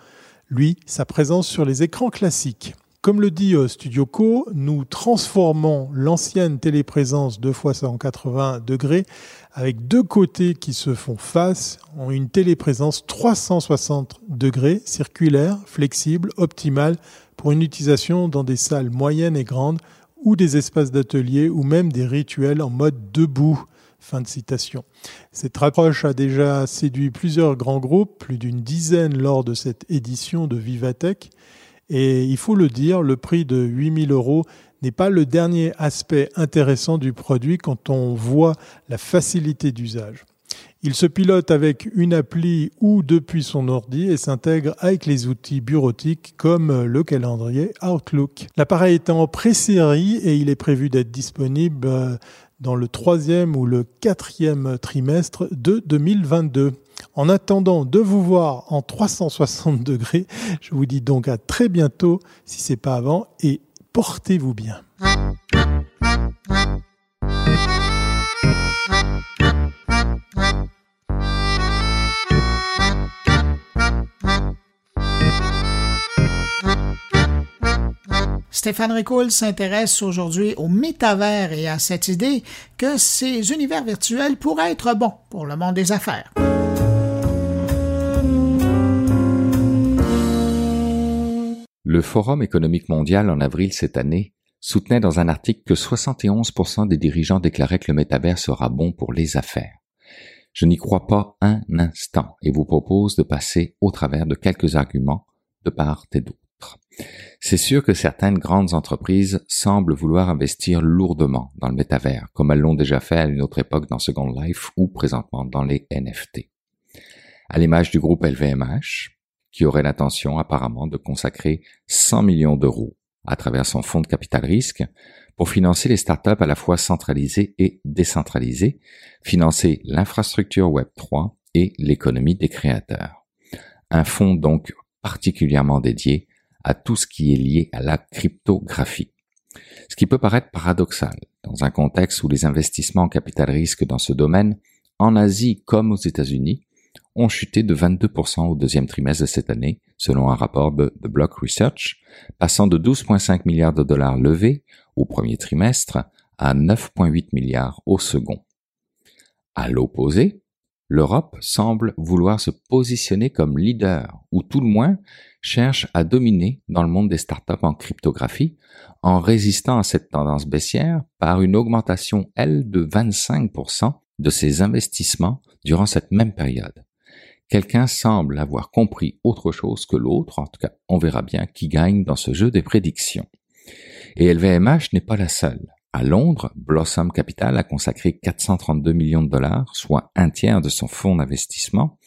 lui, sa présence sur les écrans classiques. Comme le dit euh, Studio Co, nous transformons l'ancienne téléprésence 2 fois 180 degrés avec deux côtés qui se font face en une téléprésence 360 degrés, circulaire, flexible, optimale pour une utilisation dans des salles moyennes et grandes ou des espaces d'atelier ou même des rituels en mode debout. Fin de citation. Cette approche a déjà séduit plusieurs grands groupes, plus d'une dizaine lors de cette édition de Vivatech. Et il faut le dire, le prix de 8000 euros n'est pas le dernier aspect intéressant du produit quand on voit la facilité d'usage. Il se pilote avec une appli ou depuis son ordi et s'intègre avec les outils bureautiques comme le calendrier Outlook. L'appareil est en pré-série et il est prévu d'être disponible dans le troisième ou le quatrième trimestre de 2022. En attendant de vous voir en 360 degrés, je vous dis donc à très bientôt si c'est pas avant et portez-vous bien. Stéphane Ricoul s'intéresse aujourd'hui au métavers et à cette idée que ces univers virtuels pourraient être bons pour le monde des affaires. Le Forum économique mondial en avril cette année soutenait dans un article que 71% des dirigeants déclaraient que le métavers sera bon pour les affaires. Je n'y crois pas un instant et vous propose de passer au travers de quelques arguments de part et d'autre. C'est sûr que certaines grandes entreprises semblent vouloir investir lourdement dans le métavers, comme elles l'ont déjà fait à une autre époque dans Second Life ou présentement dans les NFT. À l'image du groupe LVMH, qui aurait l'intention apparemment de consacrer 100 millions d'euros à travers son fonds de capital risque pour financer les startups à la fois centralisées et décentralisées, financer l'infrastructure Web3 et l'économie des créateurs. Un fonds donc particulièrement dédié à tout ce qui est lié à la cryptographie. Ce qui peut paraître paradoxal dans un contexte où les investissements en capital risque dans ce domaine, en Asie comme aux États-Unis, ont chuté de 22% au deuxième trimestre de cette année, selon un rapport de The Block Research, passant de 12,5 milliards de dollars levés au premier trimestre à 9,8 milliards au second. À l'opposé, l'Europe semble vouloir se positionner comme leader, ou tout le moins cherche à dominer dans le monde des startups en cryptographie, en résistant à cette tendance baissière par une augmentation, elle, de 25% de ses investissements durant cette même période. Quelqu'un semble avoir compris autre chose que l'autre, en tout cas on verra bien qui gagne dans ce jeu des prédictions. Et LVMH n'est pas la seule. À Londres, Blossom Capital a consacré 432 millions de dollars, soit un tiers de son fonds d'investissement,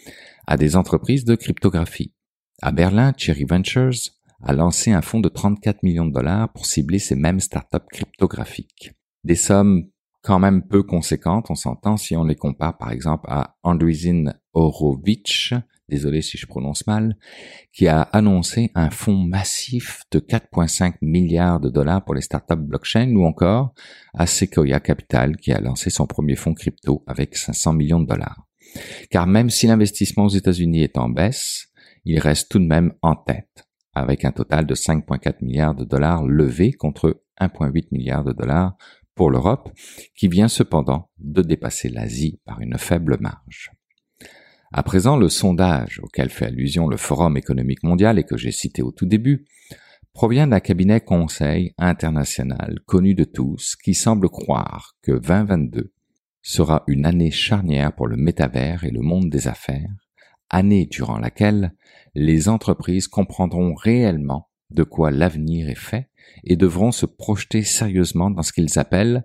à des entreprises de cryptographie. À Berlin, Cherry Ventures a lancé un fonds de 34 millions de dollars pour cibler ces mêmes startups cryptographiques. Des sommes quand même peu conséquentes, on s'entend si on les compare par exemple à Andreessen Horowitz, désolé si je prononce mal, qui a annoncé un fonds massif de 4,5 milliards de dollars pour les startups blockchain ou encore à Sequoia Capital qui a lancé son premier fonds crypto avec 500 millions de dollars. Car même si l'investissement aux États-Unis est en baisse, il reste tout de même en tête avec un total de 5,4 milliards de dollars levés contre 1,8 milliards de dollars pour l'Europe, qui vient cependant de dépasser l'Asie par une faible marge. À présent, le sondage auquel fait allusion le Forum économique mondial et que j'ai cité au tout début provient d'un cabinet conseil international connu de tous qui semble croire que 2022 sera une année charnière pour le métavers et le monde des affaires, année durant laquelle les entreprises comprendront réellement de quoi l'avenir est fait et devront se projeter sérieusement dans ce qu'ils appellent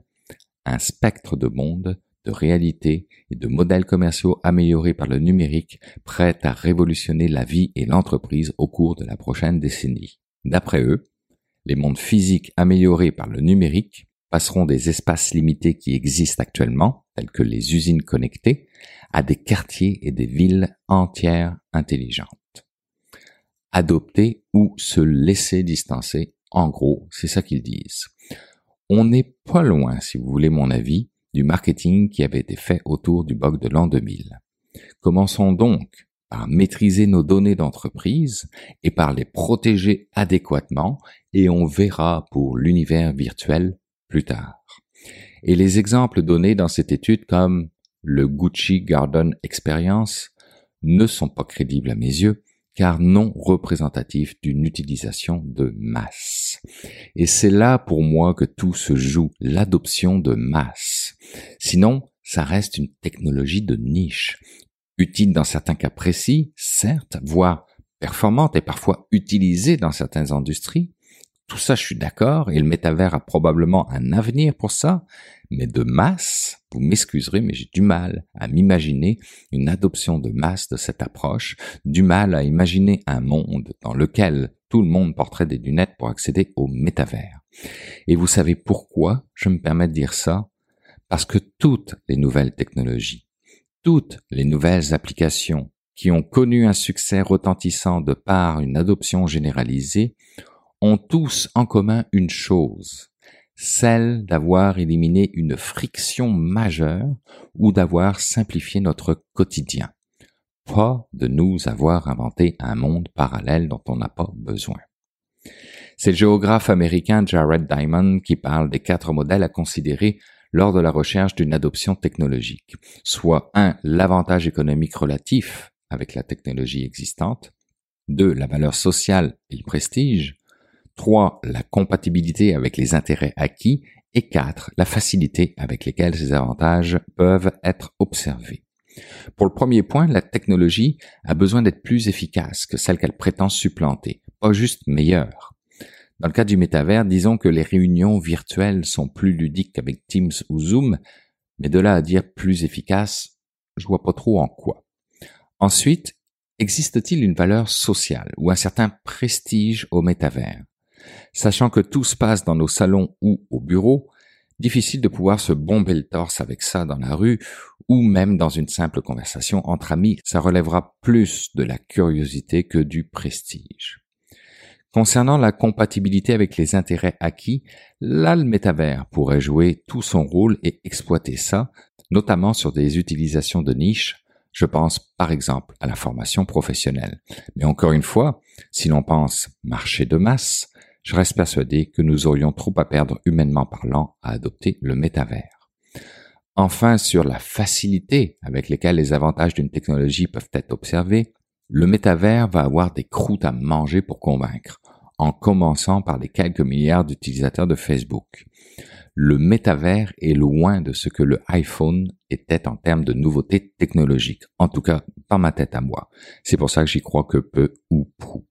un spectre de monde de réalité et de modèles commerciaux améliorés par le numérique prêts à révolutionner la vie et l'entreprise au cours de la prochaine décennie. D'après eux, les mondes physiques améliorés par le numérique passeront des espaces limités qui existent actuellement, tels que les usines connectées, à des quartiers et des villes entières intelligentes. Adopter ou se laisser distancer, en gros, c'est ça qu'ils disent. On n'est pas loin, si vous voulez mon avis, du marketing qui avait été fait autour du bug de l'an 2000. Commençons donc par maîtriser nos données d'entreprise et par les protéger adéquatement et on verra pour l'univers virtuel plus tard. Et les exemples donnés dans cette étude comme le Gucci Garden Experience ne sont pas crédibles à mes yeux car non représentatifs d'une utilisation de masse. Et c'est là pour moi que tout se joue, l'adoption de masse. Sinon, ça reste une technologie de niche, utile dans certains cas précis, certes, voire performante et parfois utilisée dans certaines industries. Tout ça, je suis d'accord, et le métavers a probablement un avenir pour ça, mais de masse, vous m'excuserez, mais j'ai du mal à m'imaginer une adoption de masse de cette approche, du mal à imaginer un monde dans lequel tout le monde porterait des lunettes pour accéder au métavers. Et vous savez pourquoi je me permets de dire ça? Parce que toutes les nouvelles technologies, toutes les nouvelles applications qui ont connu un succès retentissant de par une adoption généralisée ont tous en commun une chose, celle d'avoir éliminé une friction majeure ou d'avoir simplifié notre quotidien. Pas de nous avoir inventé un monde parallèle dont on n'a pas besoin. C'est le géographe américain Jared Diamond qui parle des quatre modèles à considérer lors de la recherche d'une adoption technologique, soit 1. l'avantage économique relatif avec la technologie existante, 2. la valeur sociale et le prestige, 3. La compatibilité avec les intérêts acquis. Et 4. La facilité avec lesquelles ces avantages peuvent être observés. Pour le premier point, la technologie a besoin d'être plus efficace que celle qu'elle prétend supplanter, pas juste meilleure. Dans le cas du métavers, disons que les réunions virtuelles sont plus ludiques qu'avec Teams ou Zoom, mais de là à dire plus efficace, je vois pas trop en quoi. Ensuite, existe-t-il une valeur sociale ou un certain prestige au métavers? Sachant que tout se passe dans nos salons ou au bureau, difficile de pouvoir se bomber le torse avec ça dans la rue ou même dans une simple conversation entre amis, ça relèvera plus de la curiosité que du prestige. Concernant la compatibilité avec les intérêts acquis, là le métavers pourrait jouer tout son rôle et exploiter ça, notamment sur des utilisations de niche, je pense par exemple à la formation professionnelle. Mais encore une fois, si l'on pense marché de masse, je reste persuadé que nous aurions trop à perdre humainement parlant à adopter le métavers. Enfin, sur la facilité avec laquelle les avantages d'une technologie peuvent être observés, le métavers va avoir des croûtes à manger pour convaincre, en commençant par les quelques milliards d'utilisateurs de Facebook. Le métavers est loin de ce que le iPhone était en termes de nouveautés technologiques, en tout cas dans ma tête à moi. C'est pour ça que j'y crois que peu ou prou.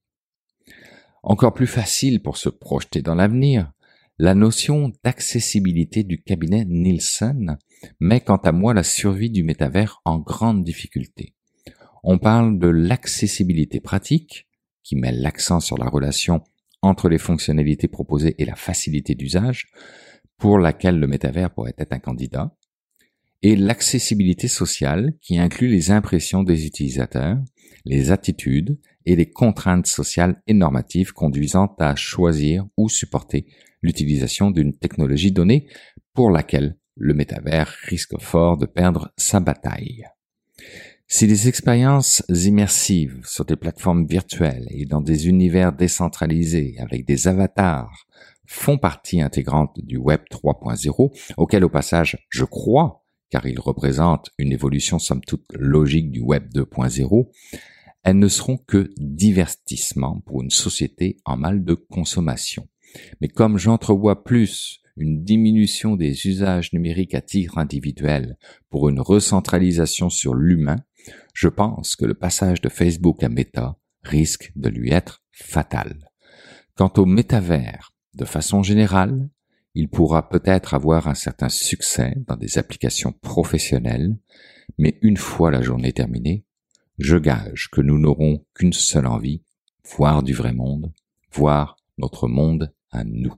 Encore plus facile pour se projeter dans l'avenir, la notion d'accessibilité du cabinet Nielsen met quant à moi la survie du métavers en grande difficulté. On parle de l'accessibilité pratique, qui met l'accent sur la relation entre les fonctionnalités proposées et la facilité d'usage, pour laquelle le métavers pourrait être un candidat, et l'accessibilité sociale, qui inclut les impressions des utilisateurs, les attitudes et les contraintes sociales et normatives conduisant à choisir ou supporter l'utilisation d'une technologie donnée pour laquelle le métavers risque fort de perdre sa bataille. Si les expériences immersives sur des plateformes virtuelles et dans des univers décentralisés avec des avatars font partie intégrante du Web 3.0, auquel au passage je crois, car il représente une évolution somme toute logique du Web 2.0, elles ne seront que divertissement pour une société en mal de consommation. Mais comme j'entrevois plus une diminution des usages numériques à titre individuel pour une recentralisation sur l'humain, je pense que le passage de Facebook à Meta risque de lui être fatal. Quant au métavers, de façon générale, il pourra peut-être avoir un certain succès dans des applications professionnelles, mais une fois la journée terminée, je gage que nous n'aurons qu'une seule envie, voir du vrai monde, voir notre monde à nous.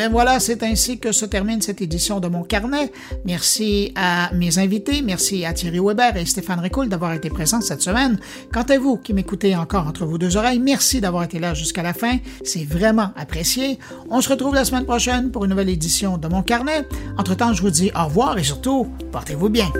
Ben voilà, c'est ainsi que se termine cette édition de mon carnet. Merci à mes invités, merci à Thierry Weber et Stéphane Ricoul d'avoir été présents cette semaine. Quant à vous qui m'écoutez encore entre vos deux oreilles, merci d'avoir été là jusqu'à la fin. C'est vraiment apprécié. On se retrouve la semaine prochaine pour une nouvelle édition de mon carnet. Entre-temps, je vous dis au revoir et surtout, portez-vous bien.